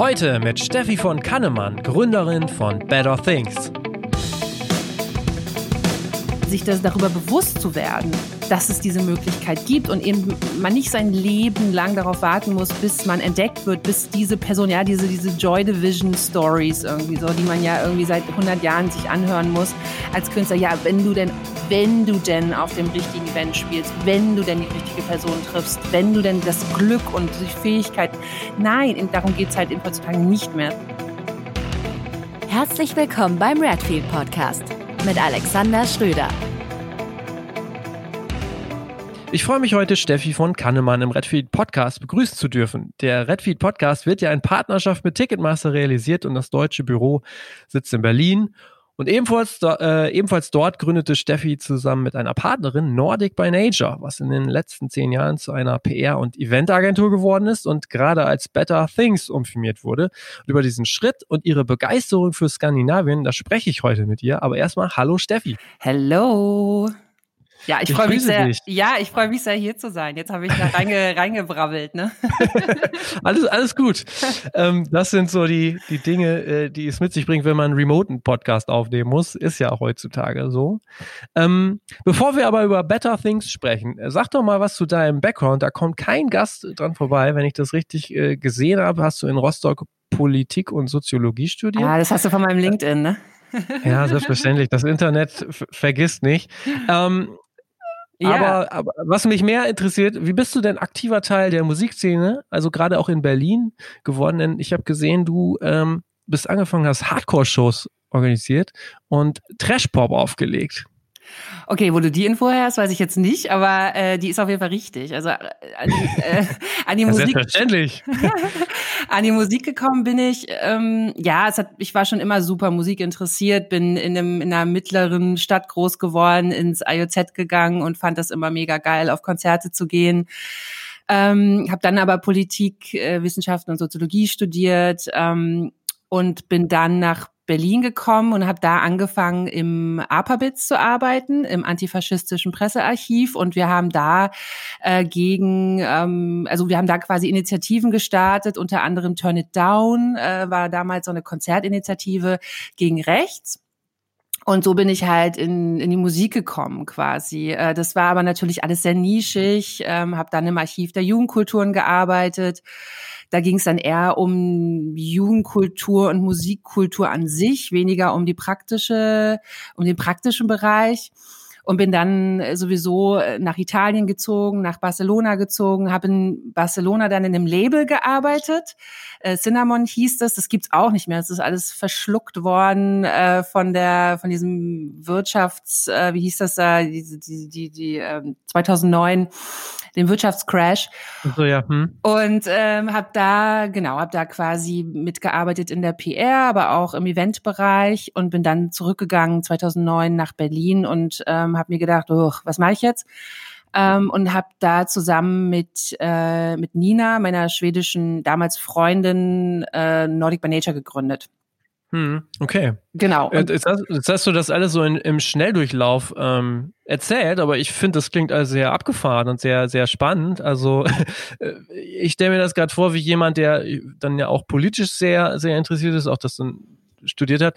Heute mit Steffi von Kannemann, Gründerin von Better Things. Sich das darüber bewusst zu werden, dass es diese Möglichkeit gibt und eben man nicht sein Leben lang darauf warten muss, bis man entdeckt wird, bis diese Person, ja, diese, diese Joy Division Stories irgendwie so, die man ja irgendwie seit 100 Jahren sich anhören muss als Künstler. Ja, wenn du denn, wenn du denn auf dem richtigen Event spielst, wenn du denn die richtige Person triffst, wenn du denn das Glück und die Fähigkeit, nein, darum geht es halt heutzutage nicht mehr. Herzlich willkommen beim Redfield Podcast mit Alexander Schröder. Ich freue mich heute, Steffi von Kannemann im Redfeed Podcast begrüßen zu dürfen. Der Redfeed Podcast wird ja in Partnerschaft mit Ticketmaster realisiert und das deutsche Büro sitzt in Berlin. Und ebenfalls, äh, ebenfalls dort gründete Steffi zusammen mit einer Partnerin Nordic by Nature, was in den letzten zehn Jahren zu einer PR- und Eventagentur geworden ist und gerade als Better Things umfirmiert wurde. Und über diesen Schritt und ihre Begeisterung für Skandinavien, da spreche ich heute mit ihr. Aber erstmal, hallo Steffi. Hello. Ja, ich, ich freue mich sehr. Dich. Ja, ich freue mich sehr, hier zu sein. Jetzt habe ich da reinge, reingebrabbelt, ne? alles, alles gut. ähm, das sind so die, die Dinge, äh, die es mit sich bringt, wenn man einen remoten Podcast aufnehmen muss. Ist ja auch heutzutage so. Ähm, bevor wir aber über Better Things sprechen, äh, sag doch mal was zu deinem Background. Da kommt kein Gast dran vorbei. Wenn ich das richtig äh, gesehen habe, hast du in Rostock Politik und Soziologie studiert. Ja, das hast du von meinem LinkedIn, ne? Ja, selbstverständlich. Das Internet vergisst nicht. Ähm, ja. Aber, aber was mich mehr interessiert, wie bist du denn aktiver Teil der Musikszene, also gerade auch in Berlin geworden? Denn ich habe gesehen, du ähm, bist angefangen, hast Hardcore-Shows organisiert und Trash-Pop aufgelegt. Okay, wo du die Info hast, weiß ich jetzt nicht, aber äh, die ist auf jeden Fall richtig. Also äh, an die, äh, an die Musik. Selbstverständlich. an die Musik gekommen bin ich. Ähm, ja, es hat, ich war schon immer super Musik interessiert, bin in, einem, in einer mittleren Stadt groß geworden, ins IOZ gegangen und fand das immer mega geil, auf Konzerte zu gehen. Ähm, habe dann aber Politik, äh, Wissenschaften und Soziologie studiert ähm, und bin dann nach Berlin gekommen und habe da angefangen, im APABITS zu arbeiten, im antifaschistischen Pressearchiv. Und wir haben da äh, gegen, ähm, also wir haben da quasi Initiativen gestartet, unter anderem Turn It Down äh, war damals so eine Konzertinitiative gegen rechts. Und so bin ich halt in, in die Musik gekommen quasi. Äh, das war aber natürlich alles sehr nischig, ähm, habe dann im Archiv der Jugendkulturen gearbeitet da ging es dann eher um Jugendkultur und Musikkultur an sich, weniger um die praktische, um den praktischen Bereich und bin dann sowieso nach Italien gezogen, nach Barcelona gezogen, habe in Barcelona dann in einem Label gearbeitet. Äh, Cinnamon hieß das, das gibt's auch nicht mehr. Es ist alles verschluckt worden äh, von der von diesem Wirtschafts, äh, wie hieß das da, die die die, die äh, 2009 den Wirtschaftscrash. So, ja. Hm. Und ähm, habe da, genau, habe da quasi mitgearbeitet in der PR, aber auch im Eventbereich und bin dann zurückgegangen 2009 nach Berlin und ähm, habe mir gedacht, was mache ich jetzt? Ähm, und habe da zusammen mit äh, mit Nina, meiner schwedischen damals Freundin, äh, Nordic by Nature gegründet. Hm, okay. Genau. Äh, jetzt hast, jetzt hast, du das alles so in, im Schnelldurchlauf ähm, erzählt, aber ich finde, das klingt also sehr abgefahren und sehr, sehr spannend. Also äh, ich stelle mir das gerade vor, wie jemand, der dann ja auch politisch sehr, sehr interessiert ist, auch das dann studiert hat,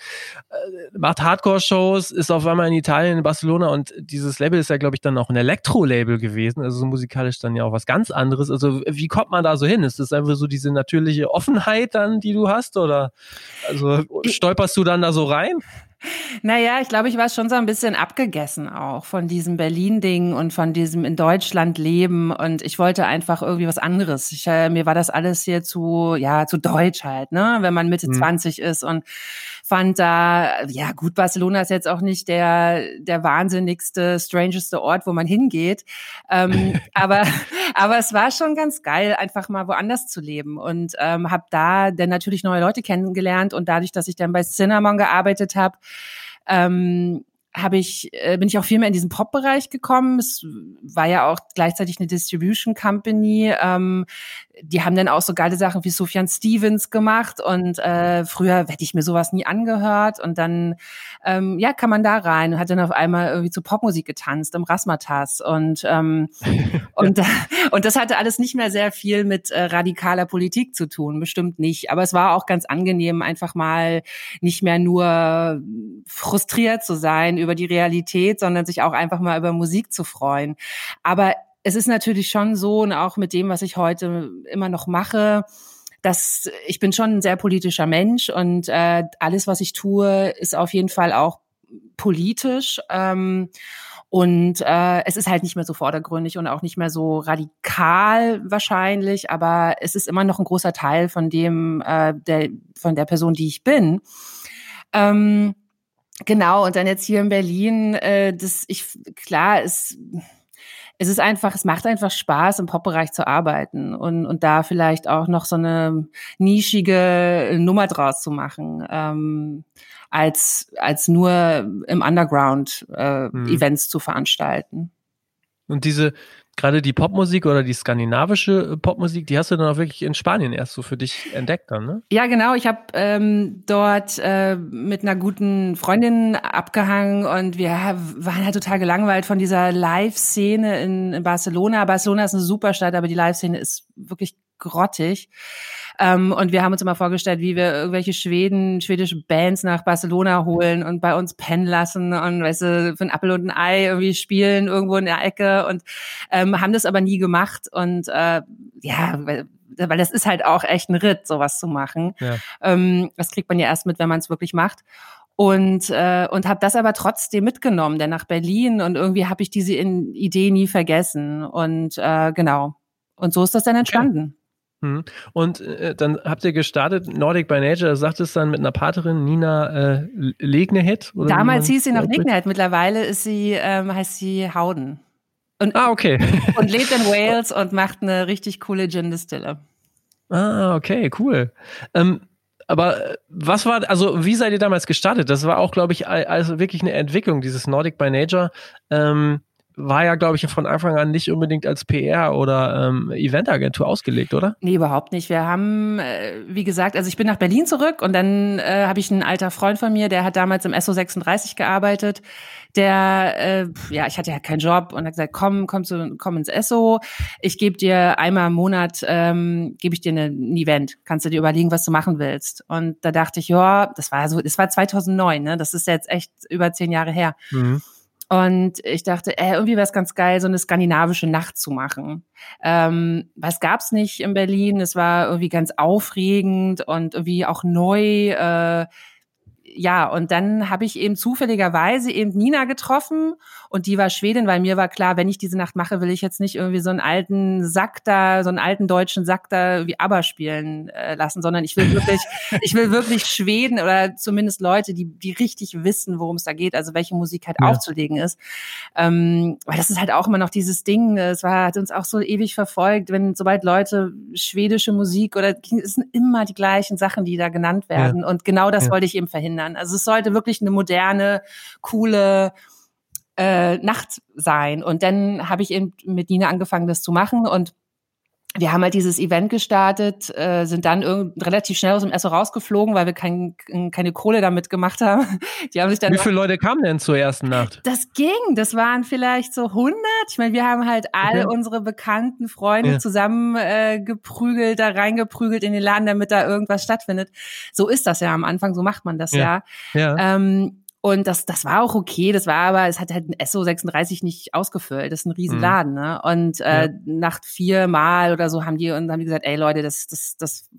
äh, macht Hardcore-Shows, ist auf einmal in Italien, in Barcelona und dieses Label ist ja, glaube ich, dann auch ein Elektro-Label gewesen, also so musikalisch dann ja auch was ganz anderes. Also wie kommt man da so hin? Ist das einfach so diese natürliche Offenheit dann, die du hast oder also stolperst du dann da so rein? Naja, ich glaube, ich war schon so ein bisschen abgegessen auch von diesem Berlin-Ding und von diesem in Deutschland leben. Und ich wollte einfach irgendwie was anderes. Ich, äh, mir war das alles hier zu, ja, zu deutsch halt, ne? Wenn man Mitte mhm. 20 ist und fand da, ja gut, Barcelona ist jetzt auch nicht der, der wahnsinnigste, strangeste Ort, wo man hingeht. Ähm, aber, aber es war schon ganz geil, einfach mal woanders zu leben und ähm, habe da dann natürlich neue Leute kennengelernt und dadurch, dass ich dann bei Cinnamon gearbeitet habe, ähm, habe ich, äh, bin ich auch viel mehr in diesen Pop-Bereich gekommen. Es war ja auch gleichzeitig eine Distribution Company. Ähm, die haben dann auch so geile Sachen wie Sufjan Stevens gemacht und äh, früher hätte ich mir sowas nie angehört und dann ähm, ja kann man da rein und hat dann auf einmal irgendwie zu Popmusik getanzt im Rasmatas und ähm, und und das hatte alles nicht mehr sehr viel mit äh, radikaler Politik zu tun, bestimmt nicht, aber es war auch ganz angenehm einfach mal nicht mehr nur frustriert zu sein über die Realität, sondern sich auch einfach mal über Musik zu freuen. Aber es ist natürlich schon so und auch mit dem, was ich heute immer noch mache, dass ich bin schon ein sehr politischer Mensch und äh, alles, was ich tue, ist auf jeden Fall auch politisch. Ähm, und äh, es ist halt nicht mehr so vordergründig und auch nicht mehr so radikal wahrscheinlich, aber es ist immer noch ein großer Teil von dem, äh, der, von der Person, die ich bin. Ähm, genau, und dann jetzt hier in Berlin, äh, das ich klar, es es ist einfach, es macht einfach Spaß, im Pop-Bereich zu arbeiten und, und da vielleicht auch noch so eine nischige Nummer draus zu machen, ähm, als, als nur im Underground äh, mhm. Events zu veranstalten. Und diese, gerade die Popmusik oder die skandinavische äh, Popmusik, die hast du dann auch wirklich in Spanien erst so für dich entdeckt dann, ne? Ja, genau. Ich habe ähm, dort äh, mit einer guten Freundin abgehangen und wir waren halt total gelangweilt von dieser Live-Szene in, in Barcelona. Barcelona ist eine super Stadt, aber die Live-Szene ist wirklich grottig. Ähm, und wir haben uns immer vorgestellt, wie wir irgendwelche Schweden, schwedische Bands nach Barcelona holen und bei uns pennen lassen und weißt du, für ein Apfel und ein Ei irgendwie spielen irgendwo in der Ecke und ähm, haben das aber nie gemacht. Und äh, ja, weil, weil das ist halt auch echt ein Ritt, sowas zu machen. Ja. Ähm, das kriegt man ja erst mit, wenn man es wirklich macht und äh, und habe das aber trotzdem mitgenommen, denn nach Berlin und irgendwie habe ich diese Idee nie vergessen und äh, genau und so ist das dann entstanden. Mhm. Und äh, dann habt ihr gestartet, Nordic by Nature, sagt es dann mit einer Paterin, Nina äh, Legnehead? Damals hieß sie noch Legnehead, mittlerweile ist sie, ähm, heißt sie Howden. Und, ah, okay. und lebt in Wales und macht eine richtig coole Gin-Distille. Ah, okay, cool. Ähm, aber äh, was war, also wie seid ihr damals gestartet? Das war auch, glaube ich, also wirklich eine Entwicklung, dieses Nordic by Nature. Ähm, war ja, glaube ich, von Anfang an nicht unbedingt als PR oder ähm, Eventagentur ausgelegt, oder? Nee, überhaupt nicht. Wir haben, äh, wie gesagt, also ich bin nach Berlin zurück und dann äh, habe ich einen alter Freund von mir, der hat damals im SO36 gearbeitet. Der, äh, ja, ich hatte ja keinen Job und hat gesagt, komm, komm, zu, komm ins SO. Ich gebe dir einmal im Monat, ähm, gebe ich dir eine, ein Event. Kannst du dir überlegen, was du machen willst. Und da dachte ich, ja, das war so, das war 2009, ne? Das ist jetzt echt über zehn Jahre her. Mhm. Und ich dachte, äh, irgendwie wäre es ganz geil, so eine skandinavische Nacht zu machen. Ähm, was gab's nicht in Berlin? Es war irgendwie ganz aufregend und irgendwie auch neu. Äh, ja, und dann habe ich eben zufälligerweise eben Nina getroffen und die war Schwedin, weil mir war klar, wenn ich diese Nacht mache, will ich jetzt nicht irgendwie so einen alten Sack da, so einen alten deutschen Sack da wie ABBA spielen äh, lassen, sondern ich will wirklich, ich will wirklich Schweden oder zumindest Leute, die, die richtig wissen, worum es da geht, also welche Musik halt ja. aufzulegen ist. Ähm, weil das ist halt auch immer noch dieses Ding, es war, hat uns auch so ewig verfolgt, wenn sobald Leute schwedische Musik oder es sind immer die gleichen Sachen, die da genannt werden. Ja. Und genau das ja. wollte ich eben verhindern. Also es sollte wirklich eine moderne, coole, äh, Nacht sein. Und dann habe ich eben mit Nina angefangen, das zu machen und wir haben halt dieses Event gestartet, äh, sind dann relativ schnell aus dem Esso rausgeflogen, weil wir kein, keine Kohle damit gemacht haben. Die haben sich dann Wie viele Leute kamen denn zur ersten Nacht? Das ging, das waren vielleicht so 100. Ich meine, wir haben halt all okay. unsere bekannten Freunde ja. zusammen äh, geprügelt, da reingeprügelt in den Laden, damit da irgendwas stattfindet. So ist das ja am Anfang, so macht man das ja. ja. ja. Ähm, und das, das war auch okay, das war aber, es hat halt ein SO36 nicht ausgefüllt. Das ist ein Riesenladen, mhm. ne? Und äh, ja. nach vier Mal oder so haben die und haben die gesagt, ey Leute, das, das, das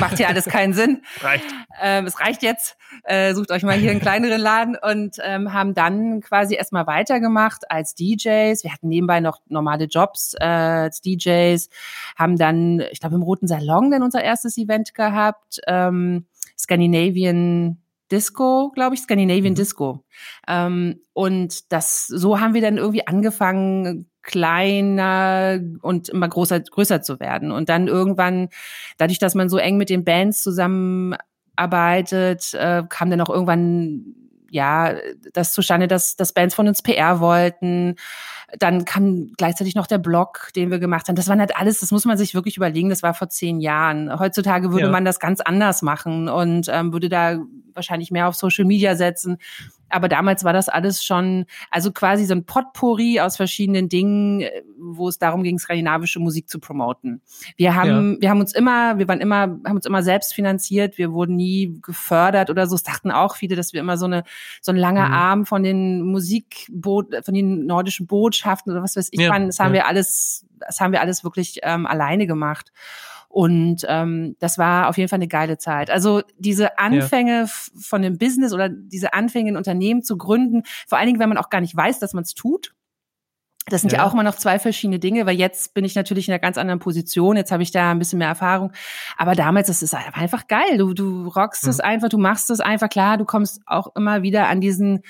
macht hier alles keinen Sinn. reicht. Ähm, es reicht jetzt. Äh, sucht euch mal hier einen kleineren Laden und ähm, haben dann quasi erstmal weitergemacht als DJs. Wir hatten nebenbei noch normale Jobs äh, als DJs, haben dann, ich glaube, im Roten Salon dann unser erstes Event gehabt. Ähm, Scandinavian Disco, glaube ich, Scandinavian mhm. Disco. Ähm, und das, so haben wir dann irgendwie angefangen, kleiner und immer größer, größer zu werden. Und dann irgendwann, dadurch, dass man so eng mit den Bands zusammenarbeitet, äh, kam dann auch irgendwann ja, das zustande, dass, dass Bands von uns PR wollten. Dann kam gleichzeitig noch der Blog, den wir gemacht haben. Das war halt alles, das muss man sich wirklich überlegen, das war vor zehn Jahren. Heutzutage würde ja. man das ganz anders machen und ähm, würde da wahrscheinlich mehr auf Social Media setzen. Aber damals war das alles schon, also quasi so ein Potpourri aus verschiedenen Dingen, wo es darum ging, skandinavische Musik zu promoten. Wir haben, ja. wir haben uns immer, wir waren immer, haben uns immer selbst finanziert. Wir wurden nie gefördert oder so. Es dachten auch viele, dass wir immer so eine, so ein langer mhm. Arm von den Musikboot, von den nordischen Botschaften oder was weiß ich ja. waren. Das haben ja. wir alles, das haben wir alles wirklich ähm, alleine gemacht. Und ähm, das war auf jeden Fall eine geile Zeit. Also diese Anfänge ja. von dem Business oder diese Anfänge, ein Unternehmen zu gründen, vor allen Dingen, wenn man auch gar nicht weiß, dass man es tut. Das sind ja. ja. auch immer noch zwei verschiedene Dinge, weil jetzt bin ich natürlich in einer ganz anderen Position. Jetzt habe ich da ein bisschen mehr Erfahrung. Aber damals, das ist einfach geil. Du, du rockst mhm. es einfach, du machst es einfach klar. Du kommst auch immer wieder an diesen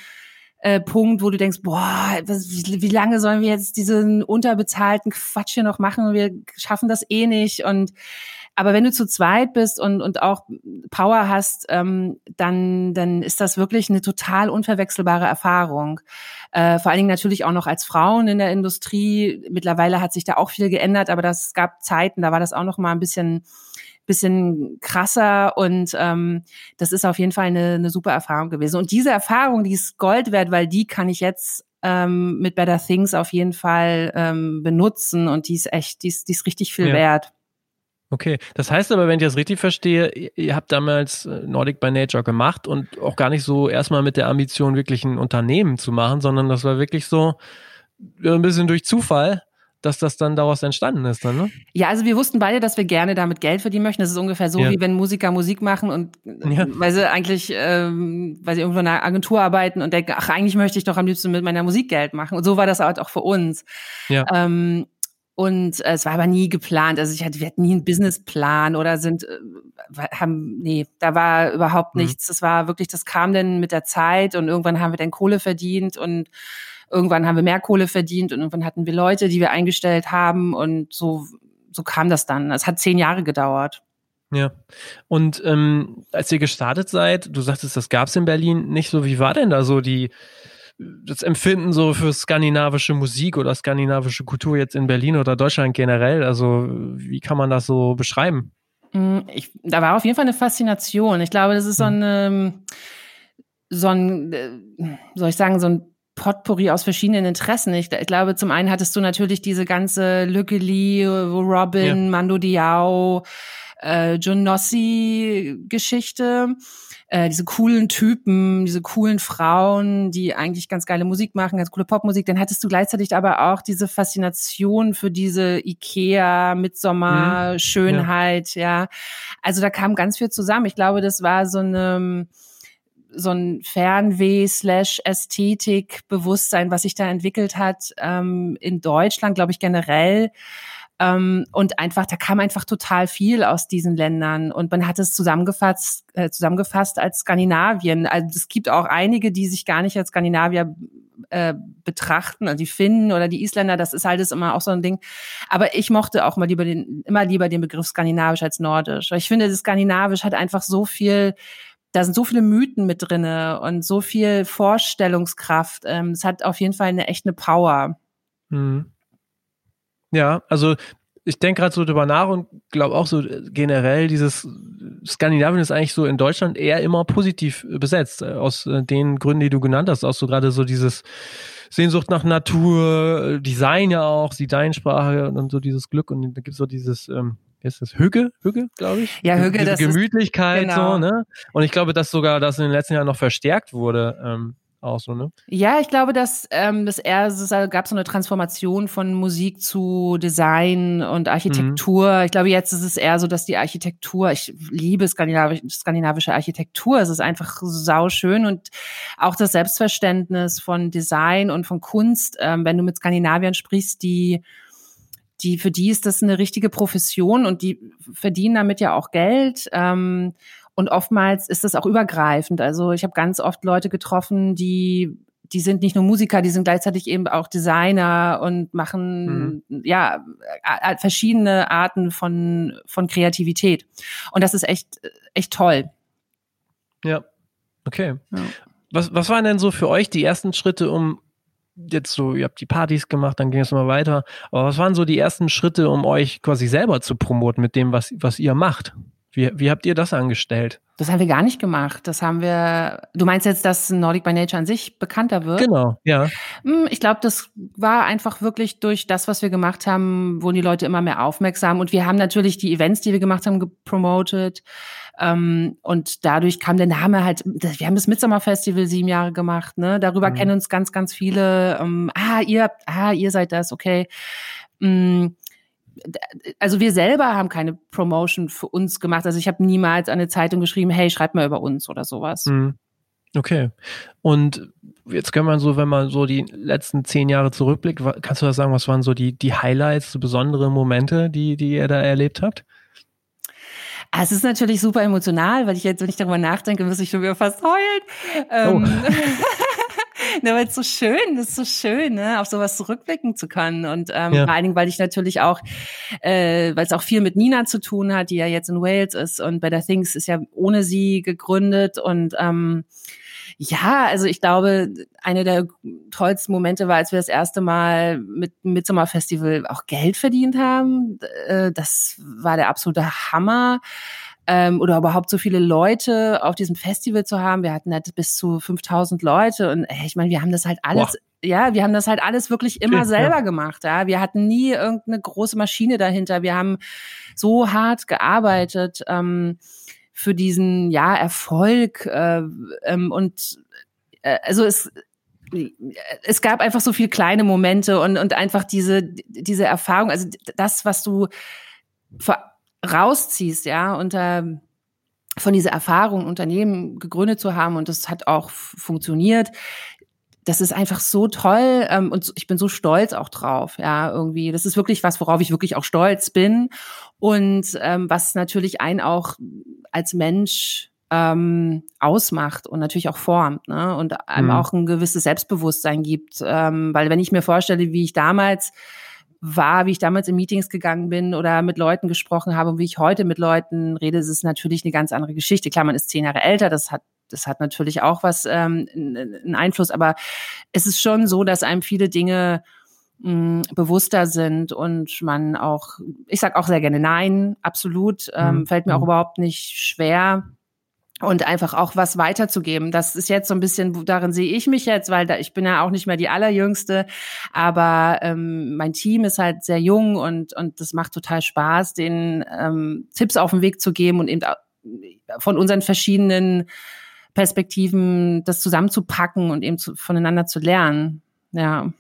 äh, Punkt, wo du denkst, boah, was, wie, lange sollen wir jetzt diesen unterbezahlten Quatsch hier noch machen? Wir schaffen das eh nicht. Und aber wenn du zu zweit bist und, und auch Power hast, ähm, dann, dann ist das wirklich eine total unverwechselbare Erfahrung. Äh, vor allen Dingen natürlich auch noch als Frauen in der Industrie. Mittlerweile hat sich da auch viel geändert, aber das gab Zeiten, da war das auch noch mal ein bisschen bisschen krasser und ähm, das ist auf jeden Fall eine, eine super Erfahrung gewesen. Und diese Erfahrung, die ist Gold wert, weil die kann ich jetzt ähm, mit Better Things auf jeden Fall ähm, benutzen und die ist echt, die ist, die ist richtig viel ja. wert. Okay, das heißt aber, wenn ich das richtig verstehe, ihr habt damals äh, Nordic by Nature gemacht und auch gar nicht so erstmal mit der Ambition, wirklich ein Unternehmen zu machen, sondern das war wirklich so ein bisschen durch Zufall dass das dann daraus entstanden ist dann, ne? Ja, also wir wussten beide, dass wir gerne damit Geld verdienen möchten. Das ist ungefähr so, ja. wie wenn Musiker Musik machen und ja. weil sie eigentlich, ähm, weil sie irgendwo in einer Agentur arbeiten und denken, ach, eigentlich möchte ich doch am liebsten mit meiner Musik Geld machen. Und so war das halt auch für uns. Ja. Ähm, und äh, es war aber nie geplant. Also ich hatte, wir hatten nie einen Businessplan oder sind, äh, haben, nee, da war überhaupt mhm. nichts. Das war wirklich, das kam dann mit der Zeit und irgendwann haben wir dann Kohle verdient und Irgendwann haben wir mehr Kohle verdient und irgendwann hatten wir Leute, die wir eingestellt haben und so, so kam das dann. Es hat zehn Jahre gedauert. Ja. Und ähm, als ihr gestartet seid, du sagtest, das gab es in Berlin nicht so. Wie war denn da so die das Empfinden so für skandinavische Musik oder skandinavische Kultur jetzt in Berlin oder Deutschland generell? Also wie kann man das so beschreiben? Mm, ich, da war auf jeden Fall eine Faszination. Ich glaube, das ist so hm. ein, so ein, äh, soll ich sagen, so ein Potpourri aus verschiedenen Interessen. Ich, ich, glaube, zum einen hattest du natürlich diese ganze Lücke Lee, Robin, ja. Mando Diao, äh, John Nossi Geschichte. Äh, diese coolen Typen, diese coolen Frauen, die eigentlich ganz geile Musik machen, ganz coole Popmusik. Dann hattest du gleichzeitig aber auch diese Faszination für diese Ikea, Midsommer, mhm. Schönheit, ja. ja. Also da kam ganz viel zusammen. Ich glaube, das war so eine so ein Fernweh slash Ästhetik Bewusstsein, was sich da entwickelt hat ähm, in Deutschland, glaube ich generell. Ähm, und einfach, da kam einfach total viel aus diesen Ländern und man hat es zusammengefasst, äh, zusammengefasst als Skandinavien. Also es gibt auch einige, die sich gar nicht als Skandinavier äh, betrachten, also die Finnen oder die Isländer, das ist halt immer auch so ein Ding. Aber ich mochte auch mal lieber den, immer lieber den Begriff skandinavisch als nordisch. Ich finde, das skandinavisch hat einfach so viel da sind so viele Mythen mit drinne und so viel Vorstellungskraft. Ähm, es hat auf jeden Fall eine echte Power. Mhm. Ja, also ich denke gerade so drüber nach und glaube auch so generell, dieses Skandinavien ist eigentlich so in Deutschland eher immer positiv besetzt, äh, aus äh, den Gründen, die du genannt hast. Auch so gerade so dieses Sehnsucht nach Natur, Design ja auch, Designsprache und so dieses Glück und da gibt es so dieses, ähm, ist das Hügge, Hügge, glaube ich. Ja, Hügge, Diese das Gemütlichkeit ist, genau. so, ne? Und ich glaube, dass sogar das in den letzten Jahren noch verstärkt wurde. Ähm, auch so, ne? Ja, ich glaube, dass ähm, das eher es gab so eine Transformation von Musik zu Design und Architektur. Mhm. Ich glaube, jetzt ist es eher so, dass die Architektur, ich liebe skandinavisch, skandinavische Architektur, es ist einfach sauschön und auch das Selbstverständnis von Design und von Kunst, ähm, wenn du mit Skandinaviern sprichst, die die, für die ist das eine richtige Profession und die verdienen damit ja auch Geld. Ähm, und oftmals ist das auch übergreifend. Also ich habe ganz oft Leute getroffen, die die sind nicht nur Musiker, die sind gleichzeitig eben auch Designer und machen mhm. ja verschiedene Arten von von Kreativität. Und das ist echt echt toll. Ja, okay. Ja. Was was waren denn so für euch die ersten Schritte, um jetzt so, ihr habt die Partys gemacht, dann ging es immer weiter. Aber was waren so die ersten Schritte, um euch quasi selber zu promoten mit dem, was, was ihr macht? Wie, wie habt ihr das angestellt? Das haben wir gar nicht gemacht. Das haben wir. Du meinst jetzt, dass Nordic by Nature an sich bekannter wird? Genau, ja. Hm, ich glaube, das war einfach wirklich durch das, was wir gemacht haben, wurden die Leute immer mehr aufmerksam. Und wir haben natürlich die Events, die wir gemacht haben, gepromotet. Ähm, und dadurch kam der Name halt. Wir haben das Midsummer Festival sieben Jahre gemacht. Ne, darüber mhm. kennen uns ganz, ganz viele. Ähm, ah, ihr, ah, ihr seid das, okay. Mhm also wir selber haben keine Promotion für uns gemacht. Also ich habe niemals an eine Zeitung geschrieben, hey, schreib mal über uns oder sowas. Mhm. Okay. Und jetzt kann man so, wenn man so die letzten zehn Jahre zurückblickt, kannst du das sagen, was waren so die, die Highlights, so besondere Momente, die, die ihr da erlebt habt? Ah, es ist natürlich super emotional, weil ich jetzt, wenn ich darüber nachdenke, muss ich schon wieder fast heulen. Ähm, oh. ne, weil es so schön, das ist so schön, ne, auf sowas zurückblicken zu können. Und ähm, ja. vor allen Dingen, weil ich natürlich auch, äh, weil es auch viel mit Nina zu tun hat, die ja jetzt in Wales ist und Better Things ist ja ohne sie gegründet und ähm, ja, also ich glaube, eine der tollsten Momente war, als wir das erste Mal mit dem Midsummer Festival auch Geld verdient haben. Äh, das war der absolute Hammer ähm, oder überhaupt so viele Leute auf diesem Festival zu haben. Wir hatten halt bis zu 5000 Leute und ey, ich meine, wir haben das halt alles, Boah. ja, wir haben das halt alles wirklich immer ja, selber ja. gemacht. Ja, wir hatten nie irgendeine große Maschine dahinter. Wir haben so hart gearbeitet ähm, für diesen ja Erfolg äh, ähm, und äh, also es es gab einfach so viele kleine Momente und, und einfach diese, diese Erfahrung, also das, was du vor rausziehst, ja, unter von dieser Erfahrung, Unternehmen gegründet zu haben und das hat auch funktioniert. Das ist einfach so toll ähm, und ich bin so stolz auch drauf, ja, irgendwie. Das ist wirklich was, worauf ich wirklich auch stolz bin und ähm, was natürlich einen auch als Mensch ähm, ausmacht und natürlich auch formt ne? und einem mhm. auch ein gewisses Selbstbewusstsein gibt. Ähm, weil wenn ich mir vorstelle, wie ich damals war, wie ich damals in Meetings gegangen bin oder mit Leuten gesprochen habe und wie ich heute mit Leuten rede, ist es natürlich eine ganz andere Geschichte. Klar, man ist zehn Jahre älter, das hat das hat natürlich auch was ähm, einen Einfluss, aber es ist schon so, dass einem viele Dinge mh, hm, bewusster sind und man auch, ich sag auch sehr gerne Nein, absolut, ähm, mhm. fällt mir auch mhm. überhaupt nicht schwer und einfach auch was weiterzugeben. Das ist jetzt so ein bisschen, darin sehe ich mich jetzt, weil da, ich bin ja auch nicht mehr die allerjüngste, aber ähm, mein Team ist halt sehr jung und und das macht total Spaß, den ähm, Tipps auf den Weg zu geben und eben von unseren verschiedenen Perspektiven das zusammenzupacken und eben zu, voneinander zu lernen. Ja.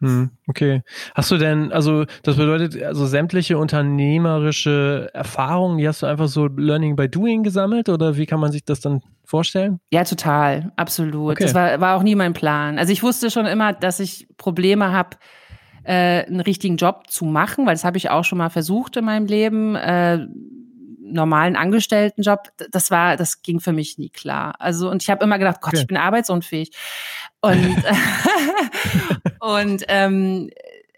Hm, okay. Hast du denn, also das bedeutet, also sämtliche unternehmerische Erfahrungen, die hast du einfach so Learning by Doing gesammelt oder wie kann man sich das dann vorstellen? Ja, total, absolut. Okay. Das war, war auch nie mein Plan. Also ich wusste schon immer, dass ich Probleme habe, äh, einen richtigen Job zu machen, weil das habe ich auch schon mal versucht in meinem Leben. Äh, normalen Angestelltenjob, das war, das ging für mich nie klar. Also und ich habe immer gedacht, Gott, okay. ich bin arbeitsunfähig. Und und ähm,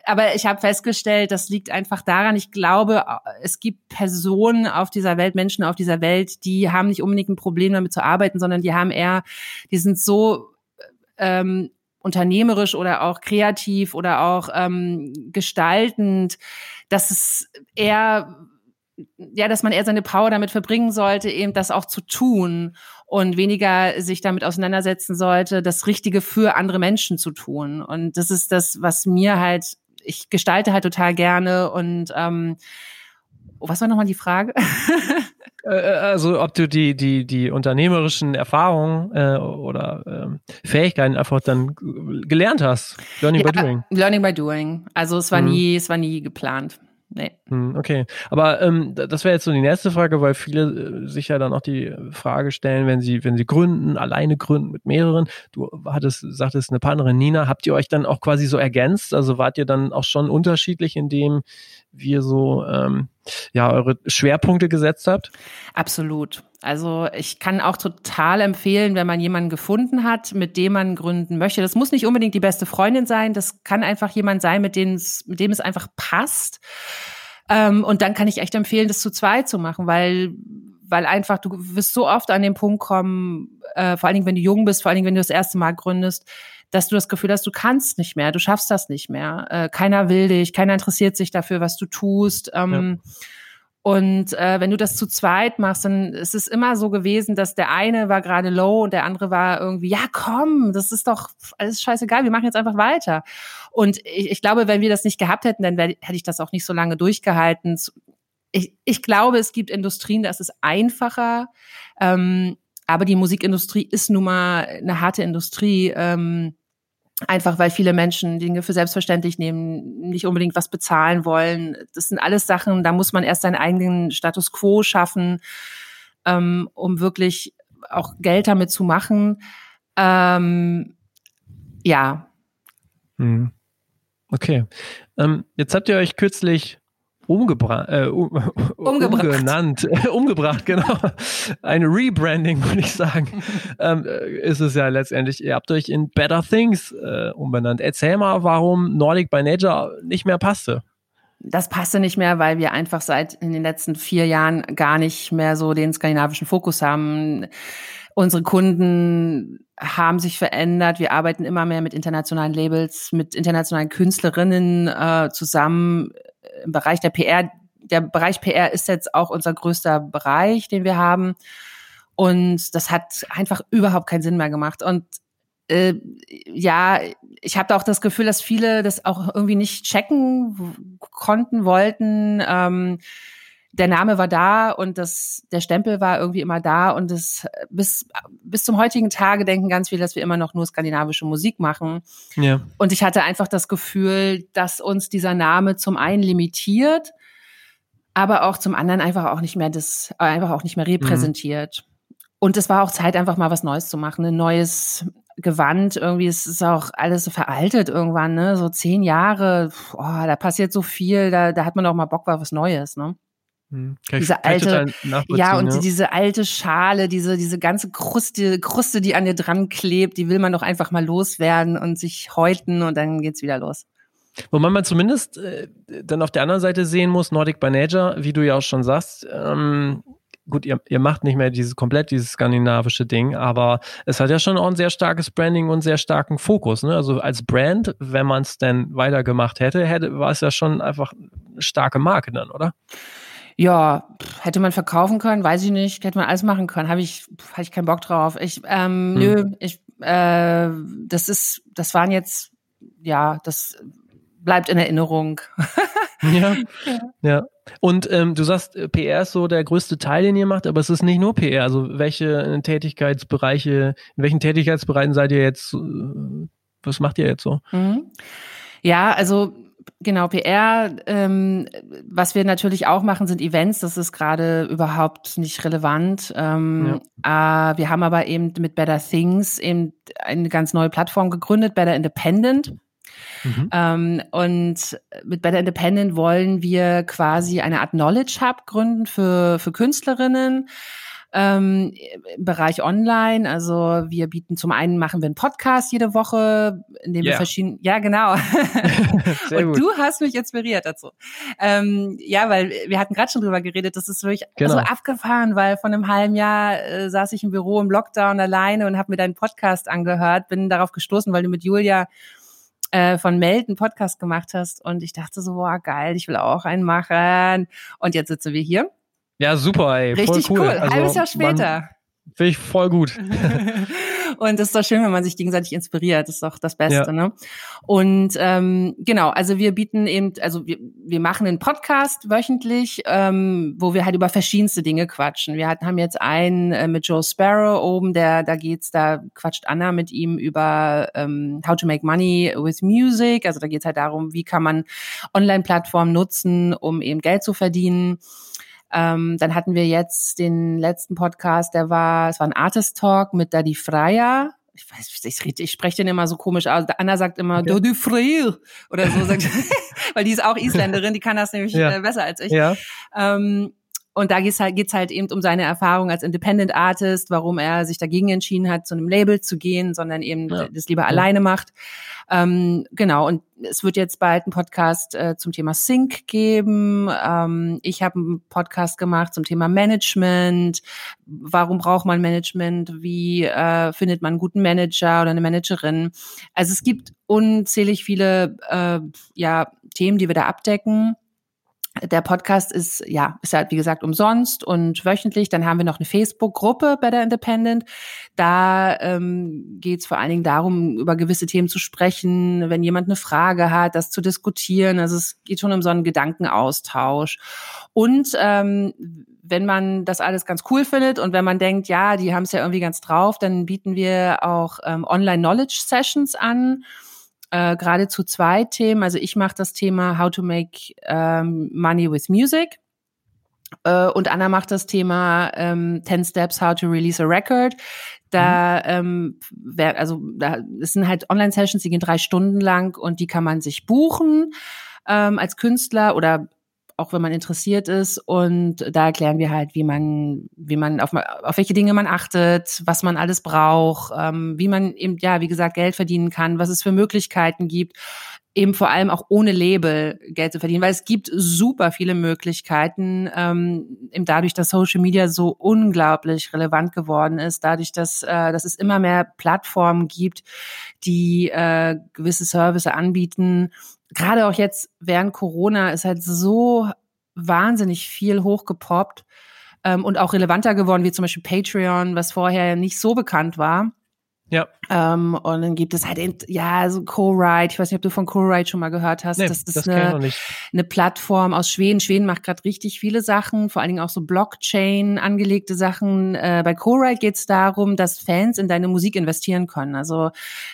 aber ich habe festgestellt, das liegt einfach daran, ich glaube, es gibt Personen auf dieser Welt, Menschen auf dieser Welt, die haben nicht unbedingt ein Problem damit zu arbeiten, sondern die haben eher, die sind so ähm, unternehmerisch oder auch kreativ oder auch ähm, gestaltend, dass es eher ja, dass man eher seine Power damit verbringen sollte, eben das auch zu tun und weniger sich damit auseinandersetzen sollte, das Richtige für andere Menschen zu tun. Und das ist das, was mir halt, ich gestalte halt total gerne und ähm, was war nochmal die Frage? Äh, äh, also ob du die, die, die unternehmerischen Erfahrungen äh, oder ähm, Fähigkeiten einfach dann gelernt hast. Learning ja, by doing. Learning by doing. Also es war mhm. nie, es war nie geplant. Nee. Hm, okay, aber ähm, das wäre jetzt so die nächste Frage, weil viele äh, sich ja dann auch die Frage stellen, wenn sie, wenn sie gründen, alleine gründen mit mehreren. Du hattest, sagtest eine Partnerin Nina, habt ihr euch dann auch quasi so ergänzt? Also wart ihr dann auch schon unterschiedlich in dem, wie ihr so ähm, ja eure Schwerpunkte gesetzt habt? Absolut. Also ich kann auch total empfehlen, wenn man jemanden gefunden hat, mit dem man gründen möchte. Das muss nicht unbedingt die beste Freundin sein. Das kann einfach jemand sein, mit dem es, mit dem es einfach passt. Ähm, und dann kann ich echt empfehlen, das zu zweit zu machen, weil weil einfach du wirst so oft an den Punkt kommen, äh, vor allen Dingen, wenn du jung bist, vor allen Dingen, wenn du das erste Mal gründest, dass du das Gefühl hast, du kannst nicht mehr, du schaffst das nicht mehr. Äh, keiner will dich, keiner interessiert sich dafür, was du tust. Ähm, ja. Und äh, wenn du das zu zweit machst, dann ist es immer so gewesen, dass der eine war gerade low und der andere war irgendwie, ja komm, das ist doch alles scheißegal, wir machen jetzt einfach weiter. Und ich, ich glaube, wenn wir das nicht gehabt hätten, dann hätte ich das auch nicht so lange durchgehalten. Ich, ich glaube, es gibt Industrien, da ist es einfacher. Ähm, aber die Musikindustrie ist nun mal eine harte Industrie. Ähm, Einfach weil viele Menschen Dinge für selbstverständlich nehmen, nicht unbedingt was bezahlen wollen. Das sind alles Sachen, da muss man erst seinen eigenen Status quo schaffen, ähm, um wirklich auch Geld damit zu machen. Ähm, ja. Hm. Okay. Ähm, jetzt habt ihr euch kürzlich umgebracht, äh, um, umgebracht. umgenannt, umgebracht, genau. Ein Rebranding, würde ich sagen, ähm, äh, ist es ja letztendlich. Ihr habt euch in Better Things äh, umbenannt. Erzähl mal, warum Nordic by Nature nicht mehr passte. Das passte nicht mehr, weil wir einfach seit in den letzten vier Jahren gar nicht mehr so den skandinavischen Fokus haben. Unsere Kunden haben sich verändert. Wir arbeiten immer mehr mit internationalen Labels, mit internationalen Künstlerinnen äh, zusammen im Bereich der PR, der Bereich PR ist jetzt auch unser größter Bereich, den wir haben. Und das hat einfach überhaupt keinen Sinn mehr gemacht. Und äh, ja, ich habe auch das Gefühl, dass viele das auch irgendwie nicht checken konnten, wollten. Ähm, der Name war da und das, der Stempel war irgendwie immer da und das, bis, bis zum heutigen Tage denken ganz viele, dass wir immer noch nur skandinavische Musik machen. Ja. Und ich hatte einfach das Gefühl, dass uns dieser Name zum einen limitiert, aber auch zum anderen einfach auch nicht mehr das, einfach auch nicht mehr repräsentiert. Mhm. Und es war auch Zeit, einfach mal was Neues zu machen, ein neues Gewand. Irgendwie es ist auch alles so veraltet irgendwann, ne? So zehn Jahre, oh, da passiert so viel, da, da hat man auch mal Bock auf was Neues, ne? Hm. diese alte, ja, und ja. diese alte Schale, diese, diese ganze Kruste, Kruste, die an dir dran klebt, die will man doch einfach mal loswerden und sich häuten und dann geht's wieder los. Wo man mal zumindest äh, dann auf der anderen Seite sehen muss, Nordic by Nature, wie du ja auch schon sagst, ähm, gut, ihr, ihr macht nicht mehr dieses komplett dieses skandinavische Ding, aber es hat ja schon auch ein sehr starkes Branding und sehr starken Fokus. Ne? Also als Brand, wenn man es denn weitergemacht hätte, hätte, war es ja schon einfach eine starke Marke dann, oder? Ja, hätte man verkaufen können, weiß ich nicht, hätte man alles machen können, habe ich, hatte ich keinen Bock drauf. Ich, ähm, hm. nö, ich, äh, das ist, das waren jetzt, ja, das bleibt in Erinnerung. ja, ja. ja. Und ähm, du sagst, äh, PR ist so der größte Teil, den ihr macht, aber es ist nicht nur PR. Also welche Tätigkeitsbereiche, in welchen Tätigkeitsbereichen seid ihr jetzt, äh, was macht ihr jetzt so? Mhm. Ja, also Genau, PR. Ähm, was wir natürlich auch machen, sind Events. Das ist gerade überhaupt nicht relevant. Ähm, ja. äh, wir haben aber eben mit Better Things eben eine ganz neue Plattform gegründet, Better Independent. Mhm. Ähm, und mit Better Independent wollen wir quasi eine Art Knowledge Hub gründen für, für Künstlerinnen ähm, im Bereich Online. Also wir bieten zum einen machen wir einen Podcast jede Woche, in dem yeah. wir verschiedene, ja genau. und du hast mich inspiriert dazu. Ähm, ja, weil wir hatten gerade schon drüber geredet, das ist wirklich genau. so abgefahren, weil von einem halben Jahr äh, saß ich im Büro im Lockdown alleine und habe mir deinen Podcast angehört, bin darauf gestoßen, weil du mit Julia äh, von Meld einen Podcast gemacht hast und ich dachte so, boah, geil, ich will auch einen machen. Und jetzt sitzen wir hier ja, super, ey. Richtig voll cool. cool. Also, Halbes Jahr später. Finde ich voll gut. und das ist doch schön, wenn man sich gegenseitig inspiriert. Das ist doch das Beste, ja. ne? Und ähm, genau, also wir bieten eben, also wir, wir machen einen Podcast wöchentlich, ähm, wo wir halt über verschiedenste Dinge quatschen. Wir hatten, haben jetzt einen äh, mit Joe Sparrow oben, der da geht's, da quatscht Anna mit ihm über ähm, How to Make Money with Music. Also da geht's halt darum, wie kann man Online-Plattformen nutzen, um eben Geld zu verdienen. Ähm, dann hatten wir jetzt den letzten Podcast, der war, es war ein Artist Talk mit Daddy Freya. Ich weiß, ich, ich spreche den immer so komisch aus. Anna sagt immer okay. Daddy Freya oder so, sagt, weil die ist auch Isländerin, die kann das nämlich ja. Äh, besser als ich. Ja. Ähm, und da geht's halt, geht's halt eben um seine Erfahrung als Independent Artist, warum er sich dagegen entschieden hat, zu einem Label zu gehen, sondern eben ja. das lieber ja. alleine macht. Ähm, genau, und es wird jetzt bald einen Podcast äh, zum Thema Sync geben. Ähm, ich habe einen Podcast gemacht zum Thema Management. Warum braucht man Management? Wie äh, findet man einen guten Manager oder eine Managerin? Also es gibt unzählig viele äh, ja, Themen, die wir da abdecken. Der Podcast ist, ja, ist halt, wie gesagt, umsonst und wöchentlich. Dann haben wir noch eine Facebook-Gruppe bei der Independent. Da ähm, geht es vor allen Dingen darum, über gewisse Themen zu sprechen, wenn jemand eine Frage hat, das zu diskutieren. Also es geht schon um so einen Gedankenaustausch. Und ähm, wenn man das alles ganz cool findet und wenn man denkt, ja, die haben es ja irgendwie ganz drauf, dann bieten wir auch ähm, Online-Knowledge-Sessions an äh, gerade zu zwei Themen. Also ich mache das Thema How to Make ähm, Money with Music. Äh, und Anna macht das Thema ähm, 10 Steps How to Release a Record. Da, mhm. ähm, also da, es sind halt Online-Sessions, die gehen drei Stunden lang und die kann man sich buchen ähm, als Künstler oder auch wenn man interessiert ist. Und da erklären wir halt, wie man, wie man auf, auf welche Dinge man achtet, was man alles braucht, ähm, wie man eben, ja, wie gesagt, Geld verdienen kann, was es für Möglichkeiten gibt eben vor allem auch ohne Label Geld zu verdienen, weil es gibt super viele Möglichkeiten, ähm, eben dadurch, dass Social Media so unglaublich relevant geworden ist, dadurch, dass, äh, dass es immer mehr Plattformen gibt, die äh, gewisse Services anbieten, gerade auch jetzt während Corona ist halt so wahnsinnig viel hochgepoppt ähm, und auch relevanter geworden, wie zum Beispiel Patreon, was vorher nicht so bekannt war. Ja. Ähm, und dann gibt es halt, ja, so Co-Write. Ich weiß nicht, ob du von Co-Write schon mal gehört hast. Nee, das ist das eine, eine Plattform aus Schweden. Schweden macht gerade richtig viele Sachen, vor allen Dingen auch so Blockchain angelegte Sachen. Äh, bei Co-Write geht es darum, dass Fans in deine Musik investieren können. Also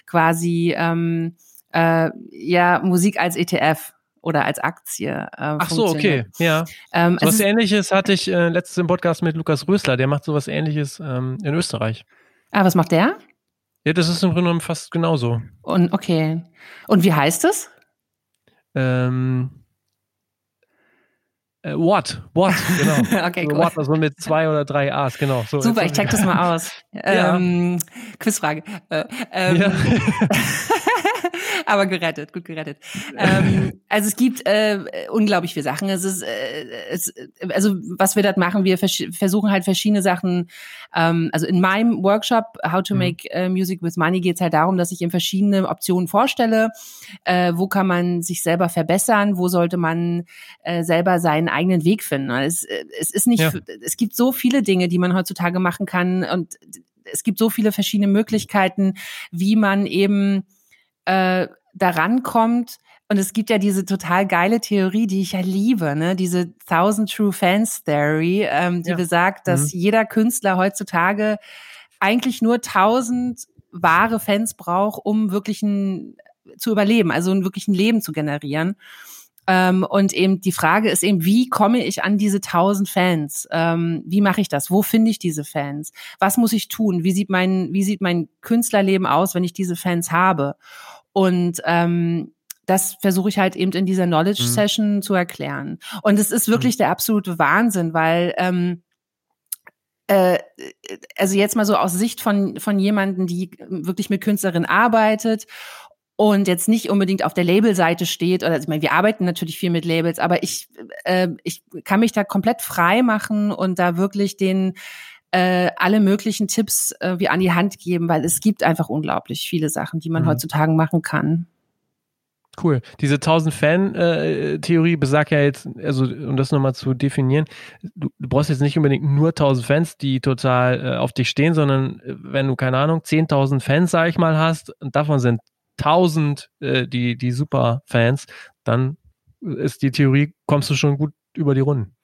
quasi ähm, äh, ja Musik als ETF oder als Aktie. Äh, Ach so, okay, ja. Ähm, so was Ähnliches hatte ich äh, letztes im Podcast mit Lukas Rösler. Der macht sowas Ähnliches ähm, in Österreich. Ah, was macht der? Ja, das ist im Grunde genommen fast genauso. Und okay. Und wie heißt es? Ähm, äh, what? What, genau. okay, cool. What, also mit zwei oder drei A's, genau. So, Super, ich check das mal aus. ja. ähm, Quizfrage. Äh, ähm, ja. aber gerettet, gut gerettet. ähm, also es gibt äh, unglaublich viele Sachen. Es ist, äh, es, also was wir dort machen, wir vers versuchen halt verschiedene Sachen. Ähm, also in meinem Workshop How to mhm. Make uh, Music with Money geht es halt darum, dass ich ihm verschiedene Optionen vorstelle. Äh, wo kann man sich selber verbessern? Wo sollte man äh, selber seinen eigenen Weg finden? Es, es ist nicht, ja. es gibt so viele Dinge, die man heutzutage machen kann und es gibt so viele verschiedene Möglichkeiten, wie man eben äh, daran kommt. Und es gibt ja diese total geile Theorie, die ich ja liebe, ne? diese Thousand True Fans Theory, ähm, die ja. besagt, dass mhm. jeder Künstler heutzutage eigentlich nur tausend wahre Fans braucht, um wirklich ein, zu überleben, also ein wirklich ein Leben zu generieren. Ähm, und eben die Frage ist eben, wie komme ich an diese tausend Fans? Ähm, wie mache ich das? Wo finde ich diese Fans? Was muss ich tun? Wie sieht mein, wie sieht mein Künstlerleben aus, wenn ich diese Fans habe? Und ähm, das versuche ich halt eben in dieser Knowledge mhm. Session mhm. zu erklären. Und es ist wirklich mhm. der absolute Wahnsinn, weil ähm, äh, also jetzt mal so aus Sicht von von jemanden, die wirklich mit Künstlerinnen arbeitet und jetzt nicht unbedingt auf der Labelseite steht oder also ich meine, wir arbeiten natürlich viel mit Labels, aber ich äh, ich kann mich da komplett frei machen und da wirklich den äh, alle möglichen Tipps äh, wie an die Hand geben, weil es gibt einfach unglaublich viele Sachen, die man mhm. heutzutage machen kann. Cool. Diese 1000 Fan-Theorie äh, besagt ja jetzt, also um das nochmal zu definieren, du, du, brauchst jetzt nicht unbedingt nur 1000 Fans, die total äh, auf dich stehen, sondern äh, wenn du, keine Ahnung, 10.000 Fans, sag ich mal, hast und davon sind 1000 äh, die, die Super-Fans, dann ist die Theorie, kommst du schon gut über die Runden.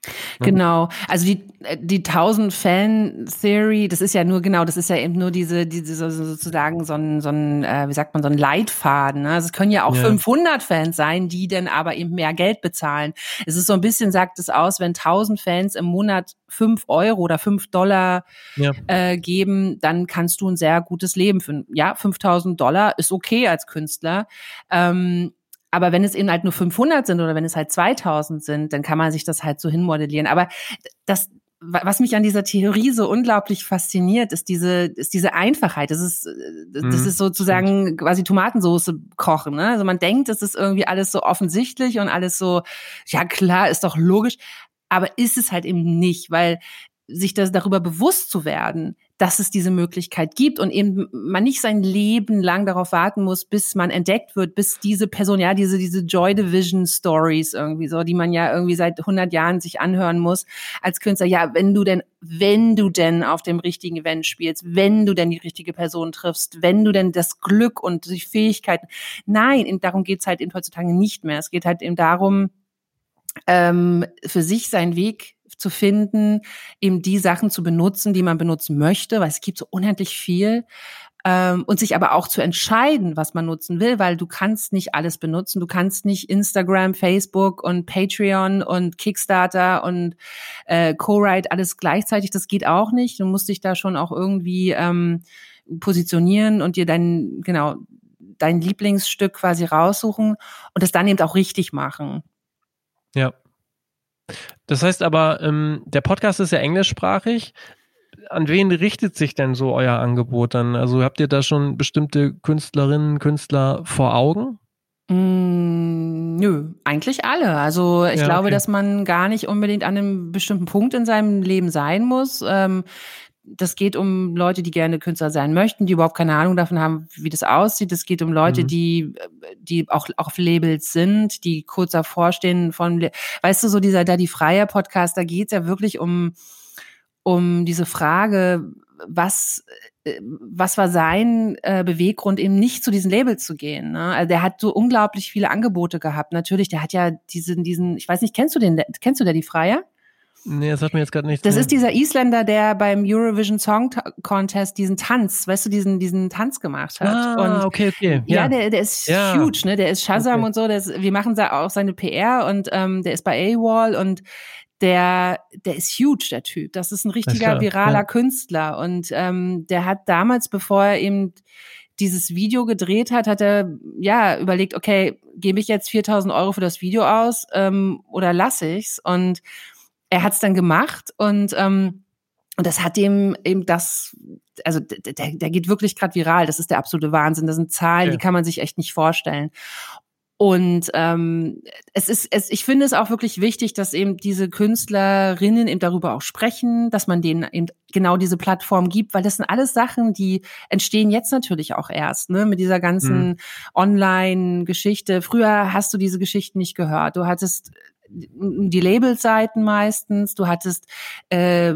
Ne? Genau. Also die, die 1000 Fan Theory, das ist ja nur genau, das ist ja eben nur diese, diese sozusagen so ein, so ein äh, wie sagt man, so ein Leitfaden. Ne? Also es können ja auch ja. 500 Fans sein, die dann aber eben mehr Geld bezahlen. Es ist so ein bisschen, sagt es aus, wenn 1000 Fans im Monat 5 Euro oder 5 Dollar ja. äh, geben, dann kannst du ein sehr gutes Leben führen. Ja, 5000 Dollar ist okay als Künstler. Ähm, aber wenn es eben halt nur 500 sind oder wenn es halt 2000 sind, dann kann man sich das halt so hinmodellieren. Aber das, was mich an dieser Theorie so unglaublich fasziniert, ist diese, ist diese Einfachheit. Das ist, das mhm, ist sozusagen quasi Tomatensauce kochen. Ne? Also man denkt, es ist irgendwie alles so offensichtlich und alles so, ja klar, ist doch logisch. Aber ist es halt eben nicht, weil sich das darüber bewusst zu werden, dass es diese Möglichkeit gibt und eben man nicht sein Leben lang darauf warten muss, bis man entdeckt wird, bis diese Person, ja, diese, diese Joy Division Stories irgendwie so, die man ja irgendwie seit 100 Jahren sich anhören muss als Künstler. Ja, wenn du denn, wenn du denn auf dem richtigen Event spielst, wenn du denn die richtige Person triffst, wenn du denn das Glück und die Fähigkeiten. Nein, darum geht's halt eben heutzutage nicht mehr. Es geht halt eben darum, ähm, für sich seinen Weg zu finden, eben die Sachen zu benutzen, die man benutzen möchte, weil es gibt so unendlich viel. Ähm, und sich aber auch zu entscheiden, was man nutzen will, weil du kannst nicht alles benutzen. Du kannst nicht Instagram, Facebook und Patreon und Kickstarter und äh, Co-Write alles gleichzeitig. Das geht auch nicht. Du musst dich da schon auch irgendwie ähm, positionieren und dir dein, genau, dein Lieblingsstück quasi raussuchen und das dann eben auch richtig machen. Ja. Das heißt aber, ähm, der Podcast ist ja englischsprachig. An wen richtet sich denn so euer Angebot dann? Also habt ihr da schon bestimmte Künstlerinnen, Künstler vor Augen? Mm, nö, eigentlich alle. Also ich ja, glaube, okay. dass man gar nicht unbedingt an einem bestimmten Punkt in seinem Leben sein muss. Ähm, das geht um Leute, die gerne Künstler sein möchten, die überhaupt keine Ahnung davon haben, wie das aussieht. Es geht um Leute, mhm. die, die auch, auch auf Labels sind, die kurz davor stehen von, weißt du, so dieser da die Freier Podcast, da geht's ja wirklich um, um diese Frage, was, was war sein äh, Beweggrund, eben nicht zu diesen Labels zu gehen? Ne? Also der hat so unglaublich viele Angebote gehabt. Natürlich, der hat ja diesen, diesen, ich weiß nicht, kennst du den, kennst du der die Freier? Nee, das hat mir jetzt gerade nichts. Das mehr. ist dieser Isländer, der beim Eurovision Song Contest diesen Tanz, weißt du, diesen, diesen Tanz gemacht hat. Ah, und okay, okay. Ja, ja der, der ist ja. huge, ne? Der ist Shazam okay. und so. Der ist, wir machen da auch seine PR und ähm, der ist bei AWOL und der, der ist huge, der Typ. Das ist ein richtiger viraler ja. Künstler. Und ähm, der hat damals, bevor er eben dieses Video gedreht hat, hat er ja überlegt, okay, gebe ich jetzt 4000 Euro für das Video aus ähm, oder lasse ich's? Und er hat es dann gemacht und ähm, und das hat dem eben das, also der, der geht wirklich gerade viral. Das ist der absolute Wahnsinn. Das sind Zahlen, ja. die kann man sich echt nicht vorstellen. Und ähm, es ist, es, ich finde es auch wirklich wichtig, dass eben diese Künstlerinnen eben darüber auch sprechen, dass man denen eben genau diese Plattform gibt, weil das sind alles Sachen, die entstehen jetzt natürlich auch erst, ne, mit dieser ganzen mhm. Online-Geschichte. Früher hast du diese Geschichten nicht gehört. Du hattest die Labelseiten meistens, du hattest äh,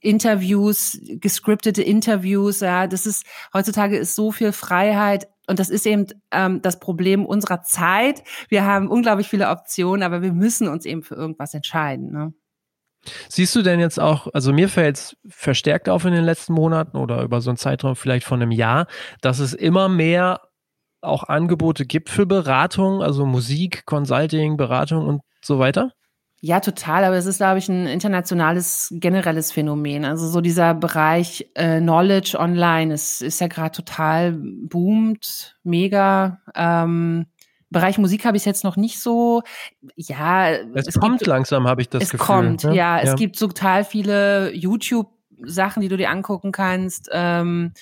Interviews, gescriptete Interviews, ja, das ist heutzutage ist so viel Freiheit und das ist eben ähm, das Problem unserer Zeit. Wir haben unglaublich viele Optionen, aber wir müssen uns eben für irgendwas entscheiden. Ne? Siehst du denn jetzt auch, also mir fällt es verstärkt auf in den letzten Monaten oder über so einen Zeitraum vielleicht von einem Jahr, dass es immer mehr auch Angebote gibt für Beratung, also Musik, Consulting, Beratung und so weiter? Ja, total, aber es ist, glaube ich, ein internationales, generelles Phänomen. Also so dieser Bereich äh, Knowledge online ist, ist ja gerade total boomt, mega. Ähm, Bereich Musik habe ich jetzt noch nicht so. Ja, es, es kommt gibt, langsam, habe ich das es Gefühl. Es kommt, ne? ja, ja. Es gibt total viele YouTube-Sachen, die du dir angucken kannst. Ähm,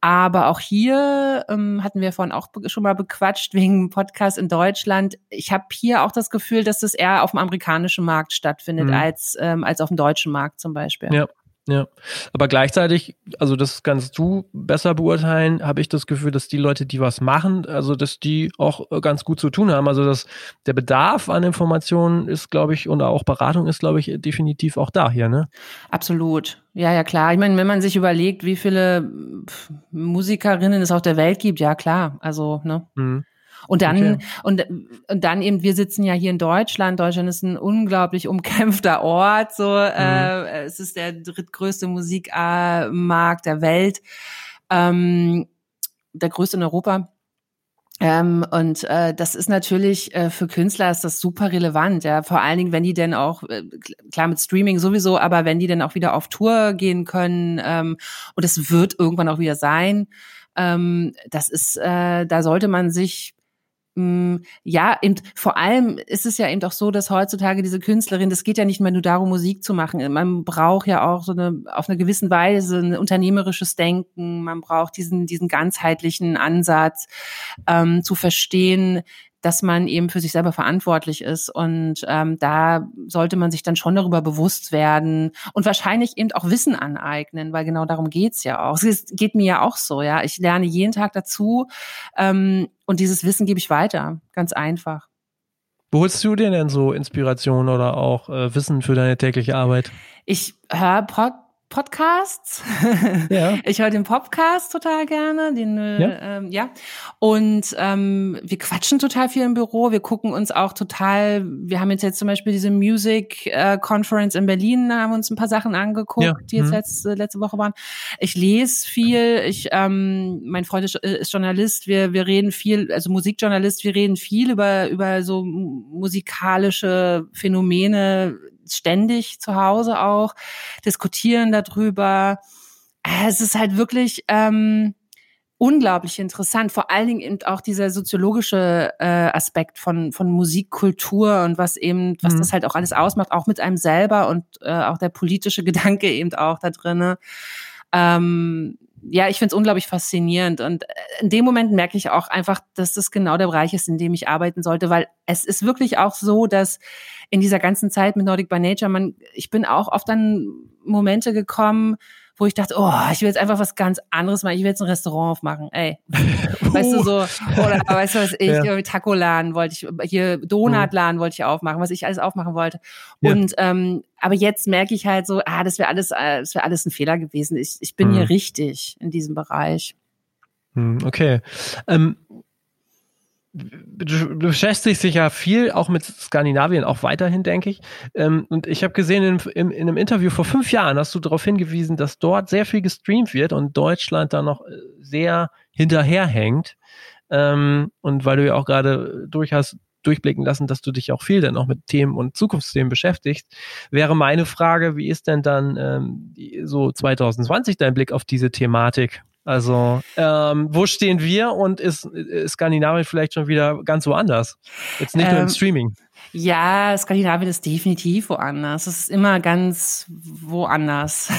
aber auch hier ähm, hatten wir vorhin auch schon mal bequatscht wegen Podcast in Deutschland. Ich habe hier auch das Gefühl, dass das eher auf dem amerikanischen Markt stattfindet mhm. als ähm, als auf dem deutschen Markt zum Beispiel. Ja. Ja, aber gleichzeitig, also das kannst du besser beurteilen, habe ich das Gefühl, dass die Leute, die was machen, also dass die auch ganz gut zu tun haben. Also dass der Bedarf an Informationen ist, glaube ich, und auch Beratung ist, glaube ich, definitiv auch da hier, ne? Absolut. Ja, ja, klar. Ich meine, wenn man sich überlegt, wie viele Musikerinnen es auf der Welt gibt, ja klar. Also, ne? Mhm. Und dann, okay. und, und dann eben, wir sitzen ja hier in Deutschland. Deutschland ist ein unglaublich umkämpfter Ort. So, mhm. äh, es ist der drittgrößte Musikmarkt der Welt, ähm, der größte in Europa. Ähm, und äh, das ist natürlich äh, für Künstler ist das super relevant, ja. Vor allen Dingen, wenn die denn auch, äh, klar mit Streaming sowieso, aber wenn die dann auch wieder auf Tour gehen können, ähm, und es wird irgendwann auch wieder sein, ähm, das ist, äh, da sollte man sich ja, eben, vor allem ist es ja eben auch so, dass heutzutage diese Künstlerin, das geht ja nicht mehr nur darum, Musik zu machen. Man braucht ja auch so eine, auf eine gewissen Weise ein unternehmerisches Denken. Man braucht diesen, diesen ganzheitlichen Ansatz, ähm, zu verstehen, dass man eben für sich selber verantwortlich ist. Und ähm, da sollte man sich dann schon darüber bewusst werden und wahrscheinlich eben auch Wissen aneignen, weil genau darum geht's ja auch. Es geht mir ja auch so, ja. Ich lerne jeden Tag dazu ähm, und dieses Wissen gebe ich weiter. Ganz einfach. Wo holst du dir denn so Inspiration oder auch äh, Wissen für deine tägliche Arbeit? Ich höre Pod Podcasts. Ja. Ich höre den Podcast total gerne, den äh, ja. Ähm, ja. Und ähm, wir quatschen total viel im Büro. Wir gucken uns auch total. Wir haben jetzt jetzt zum Beispiel diese Music äh, Conference in Berlin, da haben uns ein paar Sachen angeguckt, ja. die jetzt mhm. letzte letzte Woche waren. Ich lese viel. Ich ähm, mein Freund ist, äh, ist Journalist. Wir wir reden viel, also Musikjournalist. Wir reden viel über über so musikalische Phänomene ständig zu Hause auch, diskutieren darüber. Äh, es ist halt wirklich ähm, unglaublich interessant, vor allen Dingen eben auch dieser soziologische äh, Aspekt von, von Musikkultur und was eben, was mhm. das halt auch alles ausmacht, auch mit einem selber und äh, auch der politische Gedanke eben auch da drinne. Ähm, ja, ich finde es unglaublich faszinierend. Und äh, in dem Moment merke ich auch einfach, dass das genau der Bereich ist, in dem ich arbeiten sollte, weil es ist wirklich auch so, dass in dieser ganzen Zeit mit Nordic by Nature, man, ich bin auch oft an Momente gekommen, wo ich dachte, oh, ich will jetzt einfach was ganz anderes machen. Ich will jetzt ein Restaurant aufmachen. Ey, weißt du so, oder weißt du was ich, ja. Taco-Laden wollte ich, hier Donutladen wollte ich aufmachen, was ich alles aufmachen wollte. Ja. Und ähm, aber jetzt merke ich halt so, ah, das wäre alles, äh, das wäre alles ein Fehler gewesen. Ich, ich bin mhm. hier richtig in diesem Bereich. Hm, okay. Ähm, du beschäftigst dich ja viel auch mit Skandinavien, auch weiterhin, denke ich. Ähm, und ich habe gesehen, in, in, in, einem Interview vor fünf Jahren hast du darauf hingewiesen, dass dort sehr viel gestreamt wird und Deutschland da noch äh, sehr hinterherhängt. Ähm, und weil du ja auch gerade durch hast durchblicken lassen, dass du dich auch viel dann auch mit Themen und Zukunftsthemen beschäftigst, wäre meine Frage, wie ist denn dann ähm, so 2020 dein Blick auf diese Thematik? Also, ähm, wo stehen wir und ist, ist Skandinavien vielleicht schon wieder ganz woanders? Jetzt nicht ähm, nur im ähm, Streaming. Ja, Skandinavien ist definitiv woanders. Es ist immer ganz woanders.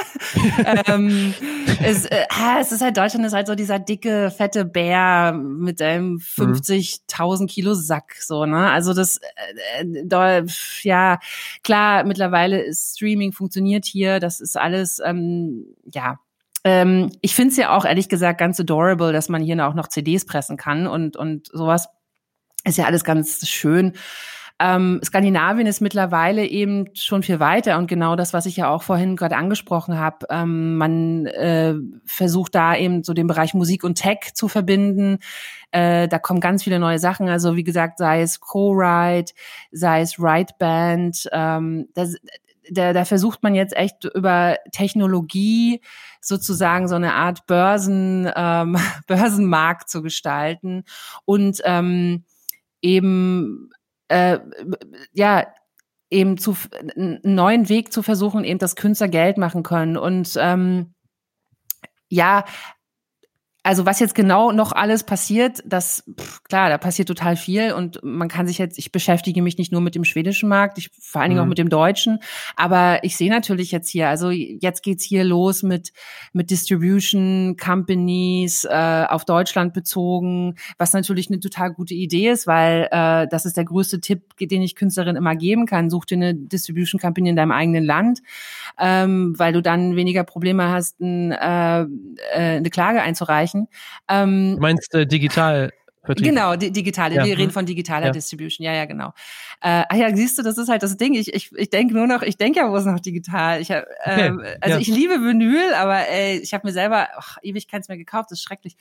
ähm, es, äh, es ist halt Deutschland ist halt so dieser dicke fette Bär mit einem 50.000 Kilo Sack so ne also das äh, äh, ja klar mittlerweile ist Streaming funktioniert hier das ist alles ähm, ja ähm, ich finde es ja auch ehrlich gesagt ganz adorable, dass man hier auch noch CDs pressen kann und, und sowas. Ist ja alles ganz schön. Ähm, Skandinavien ist mittlerweile eben schon viel weiter und genau das, was ich ja auch vorhin gerade angesprochen habe. Ähm, man äh, versucht da eben so den Bereich Musik und Tech zu verbinden. Äh, da kommen ganz viele neue Sachen. Also wie gesagt, sei es Co-Write, sei es Write Band. Ähm, das, da, da versucht man jetzt echt über Technologie sozusagen so eine Art Börsen, ähm, Börsenmarkt zu gestalten und ähm, eben äh, ja eben zu einen neuen Weg zu versuchen, eben dass Künstler Geld machen können. Und ähm, ja also was jetzt genau noch alles passiert, das pff, klar, da passiert total viel und man kann sich jetzt, ich beschäftige mich nicht nur mit dem schwedischen Markt, ich vor allen Dingen mhm. auch mit dem deutschen, aber ich sehe natürlich jetzt hier, also jetzt geht's hier los mit mit Distribution Companies äh, auf Deutschland bezogen, was natürlich eine total gute Idee ist, weil äh, das ist der größte Tipp, den ich Künstlerin immer geben kann. Such dir eine Distribution Company in deinem eigenen Land, ähm, weil du dann weniger Probleme hast, ein, äh, äh eine Klage einzureichen. Ähm, du meinst äh, digital? Vertrieb. Genau, di digitale. Ja. Wir reden mhm. von digitaler ja. Distribution. Ja, ja, genau. Äh, ah ja, siehst du, das ist halt das Ding. Ich, ich, ich denke nur noch, ich denke ja wo ist noch digital. Ich hab, okay. ähm, also ja. ich liebe Vinyl, aber ey, ich habe mir selber ach, ewig keins mehr gekauft. Das ist schrecklich.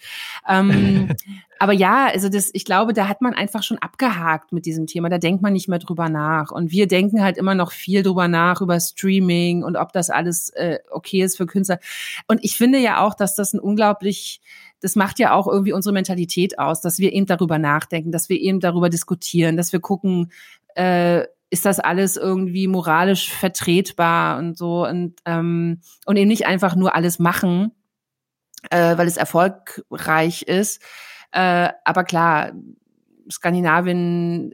Ähm, aber ja, also das, ich glaube, da hat man einfach schon abgehakt mit diesem Thema. Da denkt man nicht mehr drüber nach. Und wir denken halt immer noch viel drüber nach über Streaming und ob das alles äh, okay ist für Künstler. Und ich finde ja auch, dass das ein unglaublich das macht ja auch irgendwie unsere Mentalität aus, dass wir eben darüber nachdenken, dass wir eben darüber diskutieren, dass wir gucken, äh, ist das alles irgendwie moralisch vertretbar und so und ähm, und eben nicht einfach nur alles machen, äh, weil es erfolgreich ist. Äh, aber klar, Skandinavien,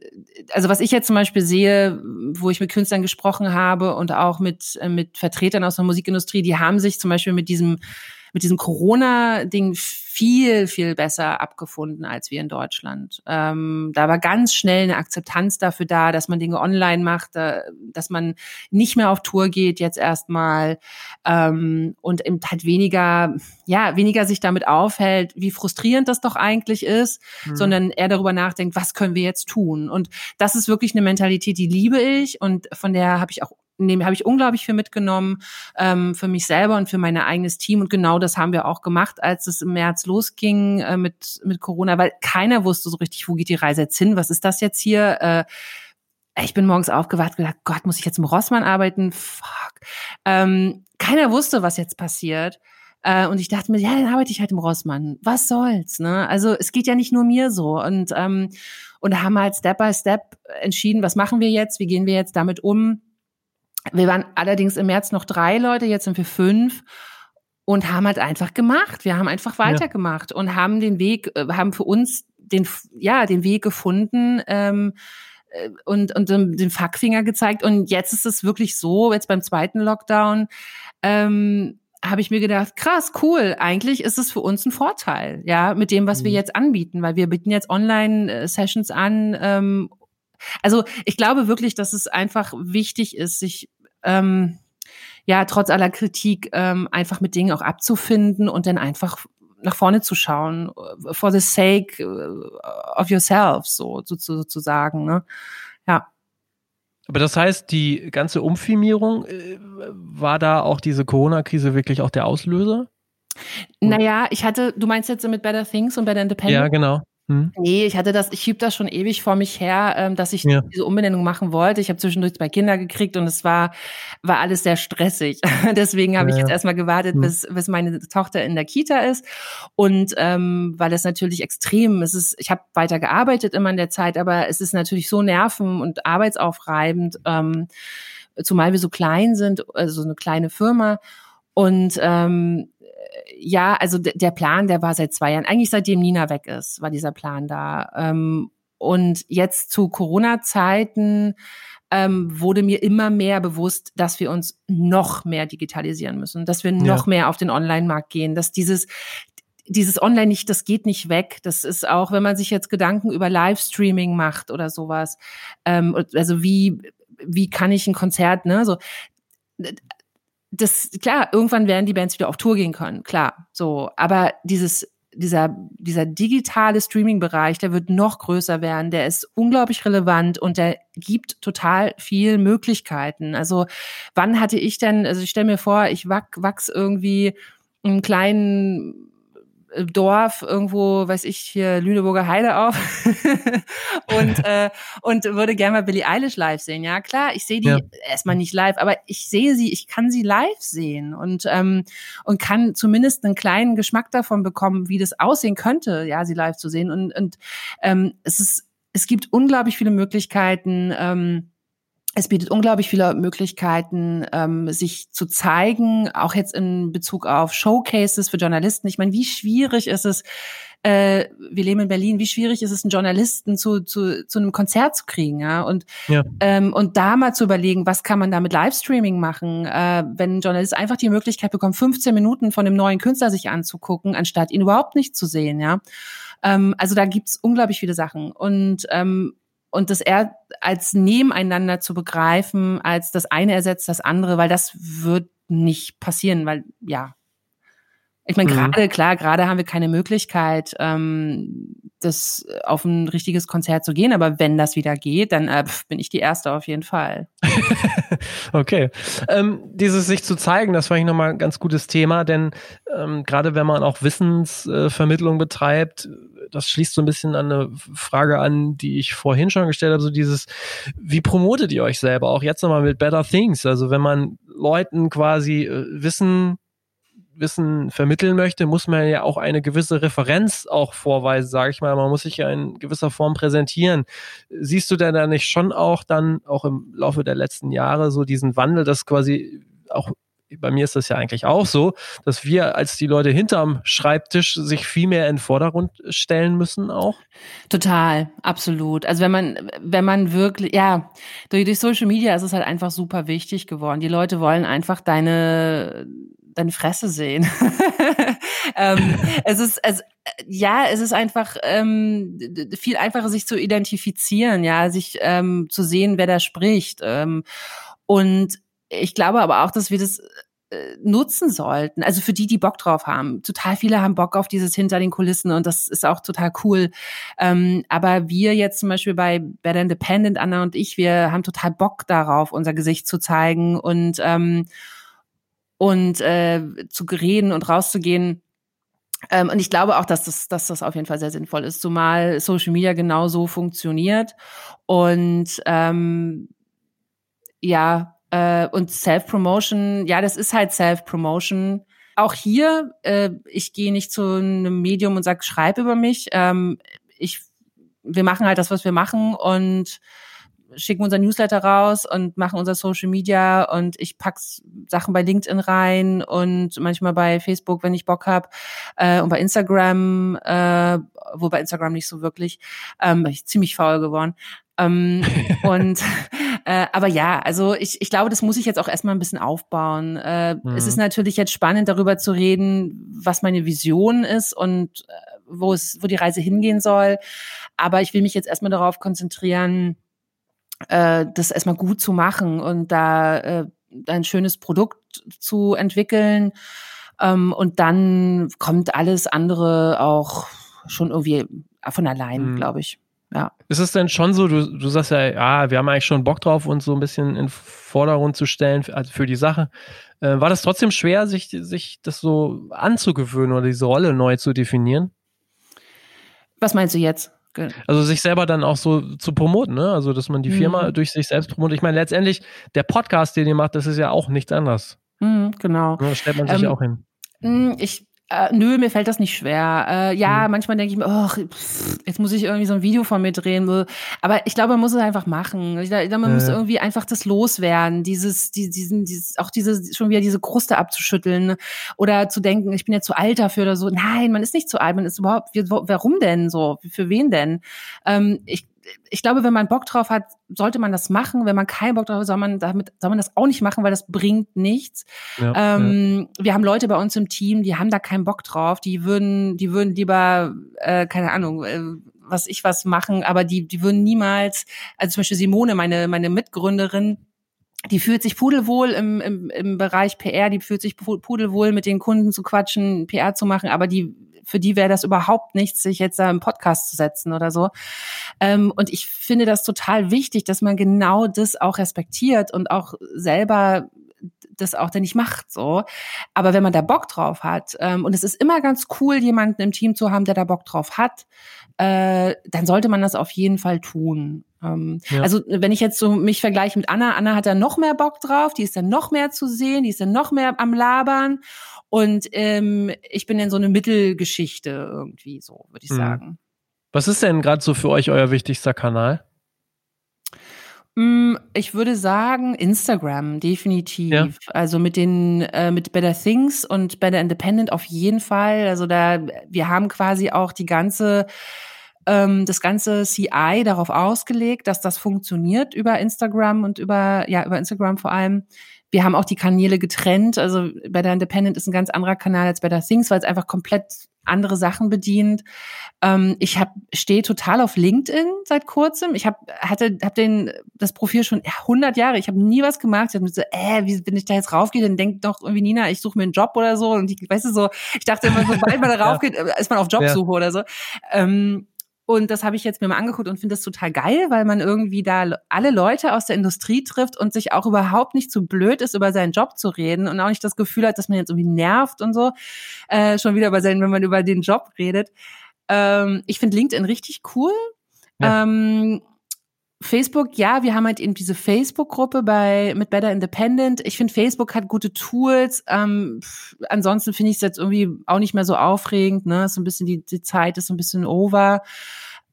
also was ich jetzt zum Beispiel sehe, wo ich mit Künstlern gesprochen habe und auch mit, äh, mit Vertretern aus der Musikindustrie, die haben sich zum Beispiel mit diesem mit diesem Corona-Ding viel, viel besser abgefunden als wir in Deutschland. Ähm, da war ganz schnell eine Akzeptanz dafür da, dass man Dinge online macht, äh, dass man nicht mehr auf Tour geht jetzt erstmal ähm, und eben halt weniger, ja, weniger sich damit aufhält, wie frustrierend das doch eigentlich ist, mhm. sondern eher darüber nachdenkt, was können wir jetzt tun? Und das ist wirklich eine Mentalität, die liebe ich und von der habe ich auch habe ich unglaublich viel mitgenommen ähm, für mich selber und für mein eigenes Team und genau das haben wir auch gemacht, als es im März losging äh, mit mit Corona, weil keiner wusste so richtig, wo geht die Reise jetzt hin, was ist das jetzt hier? Äh, ich bin morgens aufgewacht gedacht, Gott, muss ich jetzt im Rossmann arbeiten? Fuck. Ähm, keiner wusste, was jetzt passiert. Äh, und ich dachte mir, ja, dann arbeite ich halt im Rossmann. Was soll's? Ne? Also es geht ja nicht nur mir so. Und, ähm, und haben halt Step by Step entschieden, was machen wir jetzt, wie gehen wir jetzt damit um wir waren allerdings im März noch drei Leute, jetzt sind wir fünf und haben halt einfach gemacht. Wir haben einfach weitergemacht ja. und haben den Weg, äh, haben für uns den, ja, den Weg gefunden, ähm, äh, und, und den Fackfinger gezeigt. Und jetzt ist es wirklich so, jetzt beim zweiten Lockdown, ähm, habe ich mir gedacht, krass, cool, eigentlich ist es für uns ein Vorteil, ja, mit dem, was mhm. wir jetzt anbieten, weil wir bieten jetzt Online-Sessions an. Ähm, also ich glaube wirklich, dass es einfach wichtig ist, sich ähm, ja trotz aller Kritik ähm, einfach mit Dingen auch abzufinden und dann einfach nach vorne zu schauen, äh, for the sake äh, of yourself, so, so sozusagen. Ne? Ja. Aber das heißt, die ganze Umfirmierung, äh, war da auch diese Corona-Krise wirklich auch der Auslöser? Naja, ich hatte, du meinst jetzt mit Better Things und Better Independent? Ja, genau. Hm? Nee, ich hatte das, ich schieb das schon ewig vor mich her, ähm, dass ich ja. diese Umbenennung machen wollte. Ich habe zwischendurch zwei Kinder gekriegt und es war, war alles sehr stressig. Deswegen habe ja, ich jetzt erstmal gewartet, hm. bis, bis meine Tochter in der Kita ist. Und ähm, weil es natürlich extrem, es ist, ich habe weiter gearbeitet immer in der Zeit, aber es ist natürlich so nerven- und arbeitsaufreibend, ähm, zumal wir so klein sind, also eine kleine Firma. Und ähm, ja, also der Plan, der war seit zwei Jahren, eigentlich seitdem Nina weg ist, war dieser Plan da. Ähm, und jetzt zu Corona-Zeiten ähm, wurde mir immer mehr bewusst, dass wir uns noch mehr digitalisieren müssen, dass wir noch ja. mehr auf den Online-Markt gehen, dass dieses dieses Online nicht, das geht nicht weg. Das ist auch, wenn man sich jetzt Gedanken über Livestreaming macht oder sowas. Ähm, also wie wie kann ich ein Konzert, ne, so das, klar, irgendwann werden die Bands wieder auf Tour gehen können, klar, so. Aber dieses, dieser, dieser digitale Streaming-Bereich, der wird noch größer werden, der ist unglaublich relevant und der gibt total viel Möglichkeiten. Also, wann hatte ich denn, also ich stelle mir vor, ich wachs irgendwie einen kleinen Dorf irgendwo, weiß ich, hier Lüneburger Heide auf und, äh, und würde gerne mal Billie Eilish live sehen. Ja, klar, ich sehe die ja. erstmal nicht live, aber ich sehe sie, ich kann sie live sehen und, ähm, und kann zumindest einen kleinen Geschmack davon bekommen, wie das aussehen könnte, ja, sie live zu sehen. Und, und ähm, es ist, es gibt unglaublich viele Möglichkeiten, ähm, es bietet unglaublich viele Möglichkeiten, ähm, sich zu zeigen, auch jetzt in Bezug auf Showcases für Journalisten. Ich meine, wie schwierig ist es, äh, wir leben in Berlin, wie schwierig ist es, einen Journalisten zu, zu, zu einem Konzert zu kriegen, ja? Und, ja. Ähm, und da mal zu überlegen, was kann man da mit Livestreaming machen, äh, wenn ein Journalist einfach die Möglichkeit bekommt, 15 Minuten von einem neuen Künstler sich anzugucken, anstatt ihn überhaupt nicht zu sehen, ja. Ähm, also da gibt's unglaublich viele Sachen. Und ähm, und das eher als nebeneinander zu begreifen, als das eine ersetzt das andere, weil das wird nicht passieren, weil ja, ich meine, mhm. gerade, klar, gerade haben wir keine Möglichkeit, ähm, das auf ein richtiges Konzert zu gehen, aber wenn das wieder geht, dann äh, bin ich die Erste auf jeden Fall. okay. Ähm, dieses sich zu zeigen, das war ich nochmal ein ganz gutes Thema, denn ähm, gerade wenn man auch Wissensvermittlung betreibt, das schließt so ein bisschen an eine Frage an, die ich vorhin schon gestellt habe, so dieses, wie promotet ihr euch selber? Auch jetzt nochmal mit Better Things. Also wenn man Leuten quasi äh, Wissen Wissen vermitteln möchte, muss man ja auch eine gewisse Referenz auch vorweisen, sage ich mal. Man muss sich ja in gewisser Form präsentieren. Siehst du denn da nicht schon auch dann, auch im Laufe der letzten Jahre, so diesen Wandel, dass quasi auch bei mir ist das ja eigentlich auch so, dass wir als die Leute hinterm Schreibtisch sich viel mehr in den Vordergrund stellen müssen auch. Total, absolut. Also wenn man, wenn man wirklich, ja, durch, durch Social Media ist es halt einfach super wichtig geworden. Die Leute wollen einfach deine, deine Fresse sehen. ähm, es ist, es, ja, es ist einfach ähm, viel einfacher, sich zu identifizieren, ja, sich ähm, zu sehen, wer da spricht. Ähm, und ich glaube aber auch, dass wir das äh, nutzen sollten. Also für die, die Bock drauf haben. Total viele haben Bock auf dieses hinter den Kulissen und das ist auch total cool. Ähm, aber wir jetzt zum Beispiel bei Better Independent, Anna und ich, wir haben total Bock darauf, unser Gesicht zu zeigen und ähm, und äh, zu reden und rauszugehen. Ähm, und ich glaube auch, dass das, dass das auf jeden Fall sehr sinnvoll ist, zumal Social Media genauso funktioniert. Und ähm, ja, äh, und Self-Promotion, ja, das ist halt Self-Promotion. Auch hier, äh, ich gehe nicht zu einem Medium und sage, schreib über mich. Ähm, ich, wir machen halt das, was wir machen und schicken unser Newsletter raus und machen unser Social Media und ich pack Sachen bei LinkedIn rein und manchmal bei Facebook, wenn ich Bock hab äh, und bei Instagram, äh, wo bei Instagram nicht so wirklich, ähm, ich ziemlich faul geworden. Ähm, und äh, aber ja, also ich, ich glaube, das muss ich jetzt auch erstmal ein bisschen aufbauen. Äh, mhm. Es ist natürlich jetzt spannend, darüber zu reden, was meine Vision ist und äh, wo es, wo die Reise hingehen soll. Aber ich will mich jetzt erstmal darauf konzentrieren, äh, das erstmal gut zu machen und da äh, ein schönes Produkt zu entwickeln. Ähm, und dann kommt alles andere auch schon irgendwie von allein, mhm. glaube ich. Ja. Ist es denn schon so, du, du sagst ja, ja, wir haben eigentlich schon Bock drauf, uns so ein bisschen in Vordergrund zu stellen für, also für die Sache. Äh, war das trotzdem schwer, sich, sich das so anzugewöhnen oder diese Rolle neu zu definieren? Was meinst du jetzt? Also sich selber dann auch so zu promoten, ne? Also dass man die Firma mhm. durch sich selbst promotet. Ich meine, letztendlich, der Podcast, den ihr macht, das ist ja auch nichts anderes. Mhm, genau. Da stellt man sich ähm, auch hin. Hm, ich äh, nö, mir fällt das nicht schwer. Äh, ja, mhm. manchmal denke ich mir, oh, jetzt muss ich irgendwie so ein Video von mir drehen. Aber ich glaube, man muss es einfach machen. Ich glaube, man ja. muss irgendwie einfach das loswerden, dieses, die, diesen, dieses, auch diese, schon wieder diese Kruste abzuschütteln oder zu denken, ich bin jetzt zu alt dafür oder so. Nein, man ist nicht zu alt, man ist überhaupt, warum denn so? Für wen denn? Ähm, ich ich glaube, wenn man Bock drauf hat, sollte man das machen. Wenn man keinen Bock drauf hat, soll man damit, soll man das auch nicht machen, weil das bringt nichts. Ja, ähm, ja. Wir haben Leute bei uns im Team, die haben da keinen Bock drauf. Die würden, die würden lieber, äh, keine Ahnung, äh, was ich was machen, aber die, die würden niemals, also zum Beispiel Simone, meine, meine Mitgründerin, die fühlt sich pudelwohl im, im, im Bereich PR, die fühlt sich pudelwohl mit den Kunden zu quatschen, PR zu machen, aber die für die wäre das überhaupt nichts, sich jetzt da im Podcast zu setzen oder so. Ähm, und ich finde das total wichtig, dass man genau das auch respektiert und auch selber das auch denn nicht macht so. Aber wenn man da Bock drauf hat, ähm, und es ist immer ganz cool, jemanden im Team zu haben, der da Bock drauf hat, äh, dann sollte man das auf jeden Fall tun. Ähm, ja. Also wenn ich jetzt so mich vergleiche mit Anna, Anna hat da noch mehr Bock drauf, die ist dann noch mehr zu sehen, die ist dann noch mehr am Labern und ähm, ich bin in so eine Mittelgeschichte irgendwie so, würde ich mhm. sagen. Was ist denn gerade so für euch euer wichtigster Kanal? Mm, ich würde sagen Instagram definitiv. Ja. Also mit den äh, mit Better Things und Better Independent auf jeden Fall. Also da wir haben quasi auch die ganze ähm, das ganze CI darauf ausgelegt, dass das funktioniert über Instagram und über ja über Instagram vor allem. Wir haben auch die Kanäle getrennt. Also Better Independent ist ein ganz anderer Kanal als Better Things, weil es einfach komplett andere Sachen bedient. Ähm, ich hab, stehe total auf LinkedIn seit kurzem. Ich habe hatte hab den das Profil schon 100 Jahre. Ich habe nie was gemacht. Ich habe mir so, äh, wie wenn ich da jetzt raufgehe, dann denkt doch irgendwie Nina, ich suche mir einen Job oder so. Und ich, weißt du so, ich dachte immer, sobald man da raufgeht, ja. ist man auf Jobsuche ja. oder so. Ähm, und das habe ich jetzt mir mal angeguckt und finde das total geil, weil man irgendwie da alle Leute aus der Industrie trifft und sich auch überhaupt nicht zu blöd ist, über seinen Job zu reden und auch nicht das Gefühl hat, dass man jetzt irgendwie nervt und so. Äh, schon wieder bei seinen, wenn man über den Job redet. Ähm, ich finde LinkedIn richtig cool. Ja. Ähm, Facebook, ja, wir haben halt eben diese Facebook-Gruppe bei mit Better Independent. Ich finde, Facebook hat gute Tools. Ähm, pff, ansonsten finde ich es jetzt irgendwie auch nicht mehr so aufregend. Ne, ist so ein bisschen die, die Zeit ist so ein bisschen over.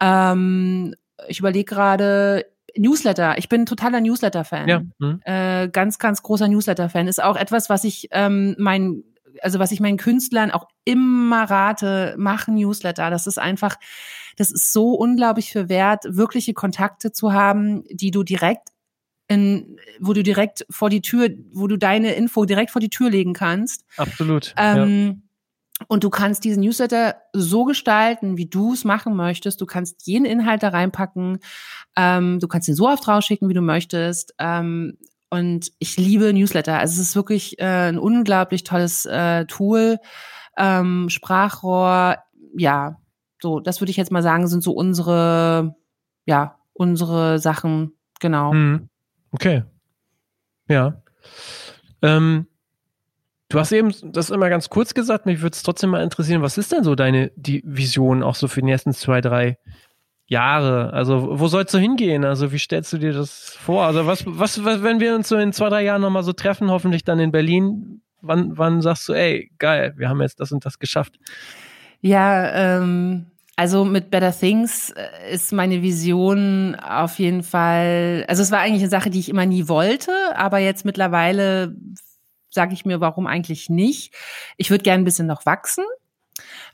Ähm, ich überlege gerade, Newsletter. Ich bin totaler Newsletter-Fan. Ja. Mhm. Äh, ganz, ganz großer Newsletter-Fan. Ist auch etwas, was ich ähm, mein, also was ich meinen Künstlern auch immer rate, machen Newsletter. Das ist einfach, das ist so unglaublich für wert, wirkliche Kontakte zu haben, die du direkt in, wo du direkt vor die Tür, wo du deine Info direkt vor die Tür legen kannst. Absolut. Ähm, ja. Und du kannst diesen Newsletter so gestalten, wie du es machen möchtest. Du kannst jeden Inhalt da reinpacken. Ähm, du kannst ihn so oft rausschicken, wie du möchtest. Ähm, und ich liebe Newsletter. Also es ist wirklich äh, ein unglaublich tolles äh, Tool. Ähm, Sprachrohr, ja, so, das würde ich jetzt mal sagen, sind so unsere, ja, unsere Sachen, genau. Mhm. Okay. Ja. Ähm, Du hast eben das immer ganz kurz gesagt, mich würde es trotzdem mal interessieren, was ist denn so deine die Vision auch so für die nächsten zwei, drei Jahre? Also wo sollst du hingehen? Also wie stellst du dir das vor? Also was, was, was wenn wir uns so in zwei, drei Jahren nochmal so treffen, hoffentlich dann in Berlin, wann, wann sagst du, ey, geil, wir haben jetzt das und das geschafft? Ja, ähm, also mit Better Things äh, ist meine Vision auf jeden Fall, also es war eigentlich eine Sache, die ich immer nie wollte, aber jetzt mittlerweile sage ich mir, warum eigentlich nicht? Ich würde gerne ein bisschen noch wachsen.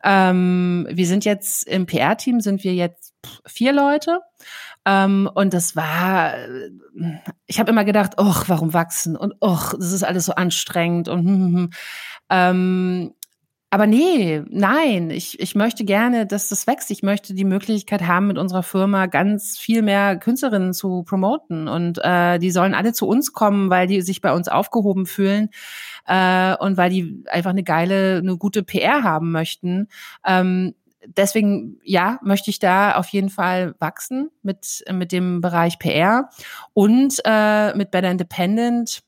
Ähm, wir sind jetzt im PR-Team, sind wir jetzt vier Leute. Ähm, und das war, ich habe immer gedacht, ach, warum wachsen? Und ach, das ist alles so anstrengend und hm, hm, hm. Ähm, aber nee, nein, ich, ich möchte gerne, dass das wächst. Ich möchte die Möglichkeit haben, mit unserer Firma ganz viel mehr Künstlerinnen zu promoten. Und äh, die sollen alle zu uns kommen, weil die sich bei uns aufgehoben fühlen äh, und weil die einfach eine geile, eine gute PR haben möchten. Ähm, deswegen, ja, möchte ich da auf jeden Fall wachsen mit, mit dem Bereich PR und äh, mit Better Independent.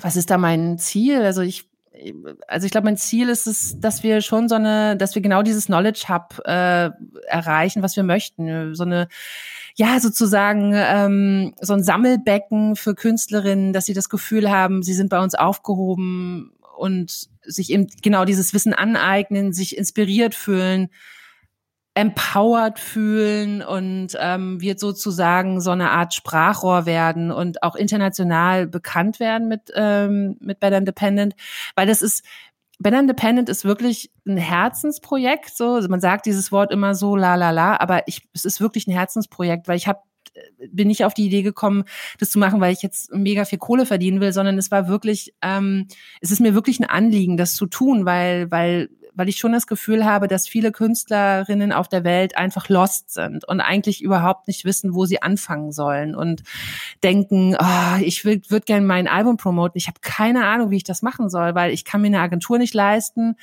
Was ist da mein Ziel? Also ich also ich glaube, mein Ziel ist es, dass wir schon so eine, dass wir genau dieses Knowledge Hub äh, erreichen, was wir möchten. So eine, ja, sozusagen ähm, so ein Sammelbecken für Künstlerinnen, dass sie das Gefühl haben, sie sind bei uns aufgehoben und sich eben genau dieses Wissen aneignen, sich inspiriert fühlen empowered fühlen und ähm, wird sozusagen so eine Art Sprachrohr werden und auch international bekannt werden mit, ähm, mit Better Independent, weil das ist, Better Independent ist wirklich ein Herzensprojekt, so, also man sagt dieses Wort immer so, la la la, aber ich, es ist wirklich ein Herzensprojekt, weil ich habe bin nicht auf die Idee gekommen, das zu machen, weil ich jetzt mega viel Kohle verdienen will, sondern es war wirklich, ähm, es ist mir wirklich ein Anliegen, das zu tun, weil, weil weil ich schon das Gefühl habe, dass viele Künstlerinnen auf der Welt einfach lost sind und eigentlich überhaupt nicht wissen, wo sie anfangen sollen und denken, oh, ich würde gerne mein Album promoten. Ich habe keine Ahnung, wie ich das machen soll, weil ich kann mir eine Agentur nicht leisten.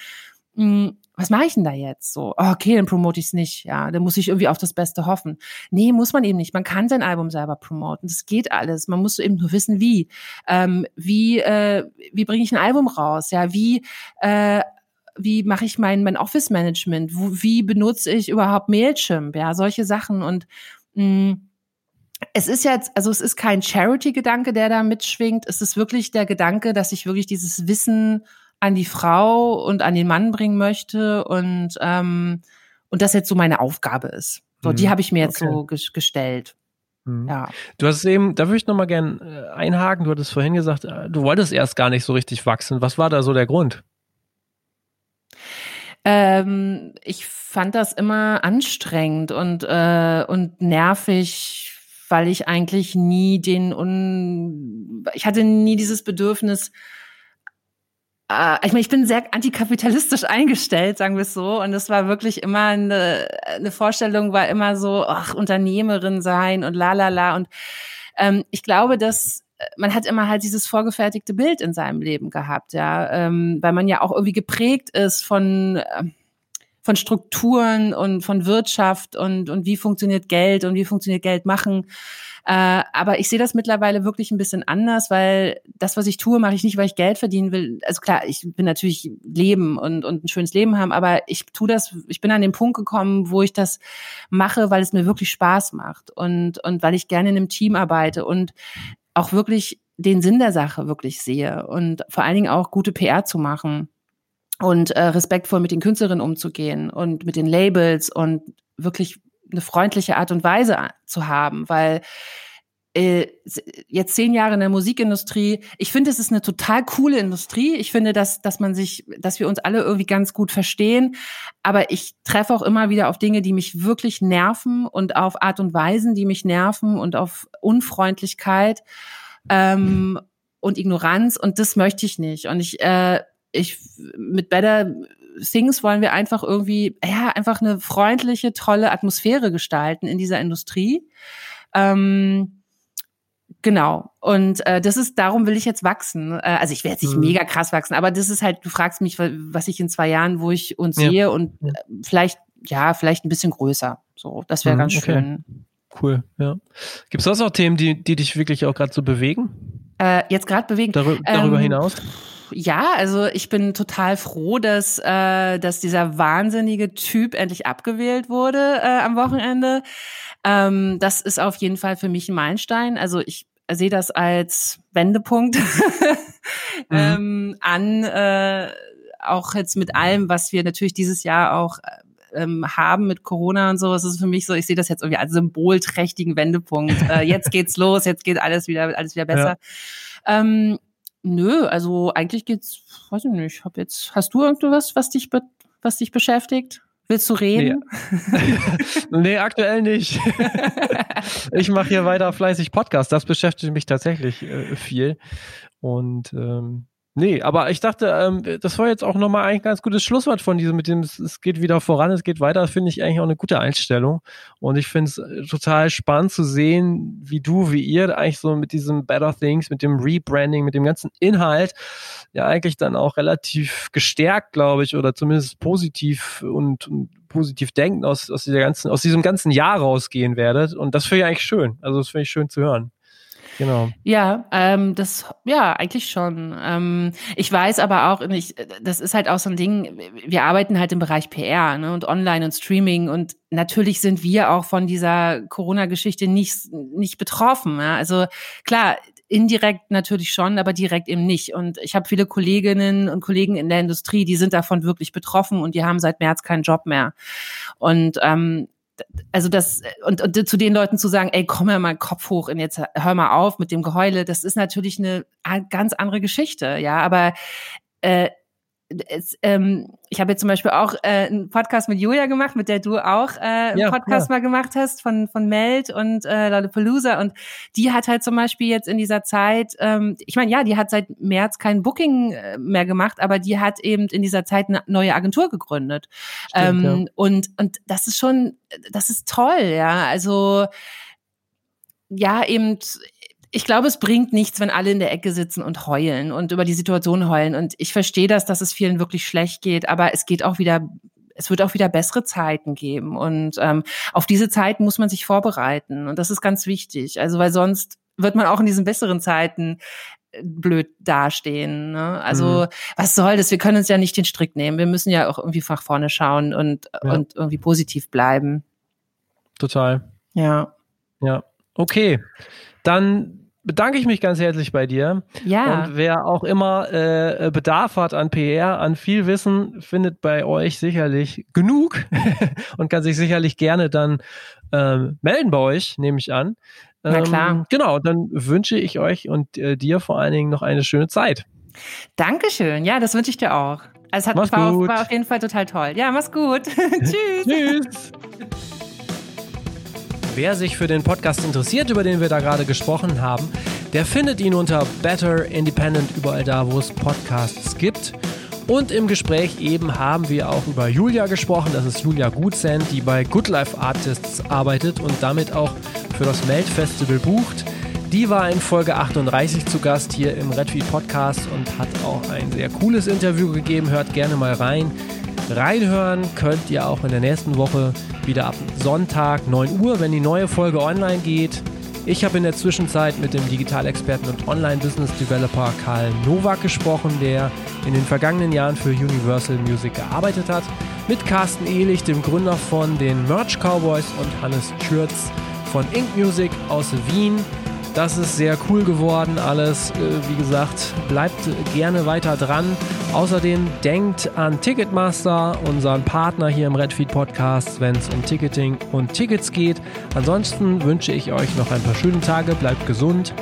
Was mache ich denn da jetzt? So, oh, okay, dann promote ich es nicht. Ja, dann muss ich irgendwie auf das Beste hoffen. Nee, muss man eben nicht. Man kann sein Album selber promoten. Das geht alles. Man muss eben nur wissen, wie. Ähm, wie äh, wie bringe ich ein Album raus? Ja, wie äh, wie mache ich mein, mein Office-Management? Wie benutze ich überhaupt Mailchimp? Ja, solche Sachen. Und mh, mm, es ist jetzt, also es ist kein Charity-Gedanke, der da mitschwingt. Es ist wirklich der Gedanke, dass ich wirklich dieses Wissen an die Frau und an den Mann bringen möchte und, ähm, und das jetzt so meine Aufgabe ist. So, mhm. die habe ich mir jetzt okay. so ges gestellt. Mhm. Ja. Du hast es eben, da würde ich nochmal gern äh, einhaken. Du hattest vorhin gesagt, äh, du wolltest erst gar nicht so richtig wachsen. Was war da so der Grund? Ähm, ich fand das immer anstrengend und, äh, und nervig, weil ich eigentlich nie den un ich hatte nie dieses Bedürfnis, äh, ich meine, ich bin sehr antikapitalistisch eingestellt, sagen wir es so. Und es war wirklich immer eine, eine Vorstellung, war immer so, ach, Unternehmerin sein und la la la. Und ähm, ich glaube, dass man hat immer halt dieses vorgefertigte Bild in seinem Leben gehabt, ja, ähm, weil man ja auch irgendwie geprägt ist von äh, von Strukturen und von Wirtschaft und und wie funktioniert Geld und wie funktioniert Geld machen. Äh, aber ich sehe das mittlerweile wirklich ein bisschen anders, weil das, was ich tue, mache ich nicht, weil ich Geld verdienen will. Also klar, ich bin natürlich leben und, und ein schönes Leben haben, aber ich tue das, ich bin an den Punkt gekommen, wo ich das mache, weil es mir wirklich Spaß macht und, und weil ich gerne in einem Team arbeite und auch wirklich den Sinn der Sache wirklich sehe und vor allen Dingen auch gute PR zu machen und äh, respektvoll mit den Künstlerinnen umzugehen und mit den Labels und wirklich eine freundliche Art und Weise zu haben, weil äh, jetzt zehn Jahre in der Musikindustrie. Ich finde, es ist eine total coole Industrie. Ich finde, dass, dass man sich, dass wir uns alle irgendwie ganz gut verstehen. Aber ich treffe auch immer wieder auf Dinge, die mich wirklich nerven und auf Art und Weisen, die mich nerven und auf Unfreundlichkeit ähm, und Ignoranz. Und das möchte ich nicht. Und ich, äh, ich mit Better Things wollen wir einfach irgendwie, ja, einfach eine freundliche, tolle Atmosphäre gestalten in dieser Industrie. Ähm, Genau. Und äh, das ist, darum will ich jetzt wachsen. Äh, also ich werde jetzt nicht mhm. mega krass wachsen, aber das ist halt, du fragst mich, was ich in zwei Jahren, wo ich uns ja. sehe und äh, vielleicht, ja, vielleicht ein bisschen größer. So, das wäre mhm, ganz okay. schön. Cool, ja. Gibt es sonst auch Themen, die, die dich wirklich auch gerade so bewegen? Äh, jetzt gerade bewegen. Darü darüber ähm, hinaus? Ja, also ich bin total froh, dass, äh, dass dieser wahnsinnige Typ endlich abgewählt wurde äh, am Wochenende. Ähm, das ist auf jeden Fall für mich ein Meilenstein. Also ich sehe das als Wendepunkt mhm. ähm, an, äh, auch jetzt mit allem, was wir natürlich dieses Jahr auch ähm, haben mit Corona und so. Es ist für mich so, ich sehe das jetzt irgendwie als symbolträchtigen Wendepunkt. Äh, jetzt geht's los, jetzt geht alles wieder, alles wieder besser. Ja. Ähm, nö, also eigentlich geht's, weiß ich nicht, hab jetzt, hast du irgendwas, was dich, was dich beschäftigt? Willst du reden? Nee, nee aktuell nicht. ich mache hier weiter fleißig Podcast. Das beschäftigt mich tatsächlich äh, viel. Und ähm, Nee, aber ich dachte, ähm, das war jetzt auch nochmal ein ganz gutes Schlusswort von diesem, mit dem es, geht wieder voran, es geht weiter, finde ich eigentlich auch eine gute Einstellung. Und ich finde es äh, total spannend zu sehen, wie du, wie ihr eigentlich so mit diesem Better Things, mit dem Rebranding, mit dem ganzen Inhalt, ja eigentlich dann auch relativ gestärkt, glaube ich, oder zumindest positiv und, und positiv denken aus, aus dieser ganzen, aus diesem ganzen Jahr rausgehen werdet. Und das finde ich eigentlich schön. Also das finde ich schön zu hören. Genau. Ja, ähm, das, ja, eigentlich schon. Ähm, ich weiß aber auch, ich, das ist halt auch so ein Ding, wir arbeiten halt im Bereich PR ne, und Online und Streaming und natürlich sind wir auch von dieser Corona-Geschichte nicht, nicht betroffen. Ja? Also klar, indirekt natürlich schon, aber direkt eben nicht. Und ich habe viele Kolleginnen und Kollegen in der Industrie, die sind davon wirklich betroffen und die haben seit März keinen Job mehr. Und ähm, also das und, und zu den Leuten zu sagen, ey, komm ja mal Kopf hoch und jetzt hör mal auf mit dem Geheule, das ist natürlich eine ganz andere Geschichte, ja, aber äh, es, ähm, ich habe jetzt zum Beispiel auch äh, einen Podcast mit Julia gemacht, mit der du auch äh, einen ja, Podcast ja. mal gemacht hast von von Meld und äh, Lollapalooza und die hat halt zum Beispiel jetzt in dieser Zeit, ähm, ich meine, ja, die hat seit März kein Booking äh, mehr gemacht, aber die hat eben in dieser Zeit eine neue Agentur gegründet Stimmt, ähm, ja. und und das ist schon, das ist toll, ja, also ja, eben ich glaube, es bringt nichts, wenn alle in der Ecke sitzen und heulen und über die Situation heulen. Und ich verstehe das, dass es vielen wirklich schlecht geht, aber es geht auch wieder es wird auch wieder bessere Zeiten geben. Und ähm, auf diese Zeiten muss man sich vorbereiten. Und das ist ganz wichtig. Also, weil sonst wird man auch in diesen besseren Zeiten äh, blöd dastehen. Ne? Also, mhm. was soll das? Wir können uns ja nicht den Strick nehmen. Wir müssen ja auch irgendwie nach vorne schauen und, ja. und irgendwie positiv bleiben. Total. Ja. Ja. Okay. Dann bedanke ich mich ganz herzlich bei dir. Ja. Und wer auch immer äh, Bedarf hat an PR, an viel Wissen, findet bei euch sicherlich genug und kann sich sicherlich gerne dann ähm, melden bei euch, nehme ich an. Ähm, Na klar. Genau, dann wünsche ich euch und äh, dir vor allen Dingen noch eine schöne Zeit. Dankeschön. Ja, das wünsche ich dir auch. Also es hat, war, auf, war auf jeden Fall total toll. Ja, mach's gut. Tschüss. Tschüss. Wer sich für den Podcast interessiert, über den wir da gerade gesprochen haben, der findet ihn unter Better Independent überall da, wo es Podcasts gibt. Und im Gespräch eben haben wir auch über Julia gesprochen. Das ist Julia Gutsend, die bei Good Life Artists arbeitet und damit auch für das Melt Festival bucht. Die war in Folge 38 zu Gast hier im Redfeed Podcast und hat auch ein sehr cooles Interview gegeben. Hört gerne mal rein. Reinhören könnt ihr auch in der nächsten Woche wieder ab Sonntag 9 Uhr, wenn die neue Folge online geht. Ich habe in der Zwischenzeit mit dem Digitalexperten und Online-Business-Developer Karl Nowak gesprochen, der in den vergangenen Jahren für Universal Music gearbeitet hat, mit Carsten Ehlich, dem Gründer von den Merch Cowboys und Hannes Schürz von Ink Music aus Wien Das ist sehr cool geworden alles. Äh, wie gesagt, bleibt gerne weiter dran. Außerdem denkt an Ticketmaster, unseren Partner hier im Redfeed Podcast, wenn es um Ticketing und Tickets geht. Ansonsten wünsche ich euch noch ein paar schöne Tage. Bleibt gesund,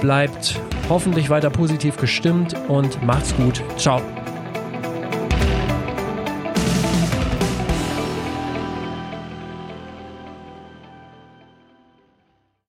bleibt hoffentlich weiter positiv gestimmt und macht's gut. Ciao.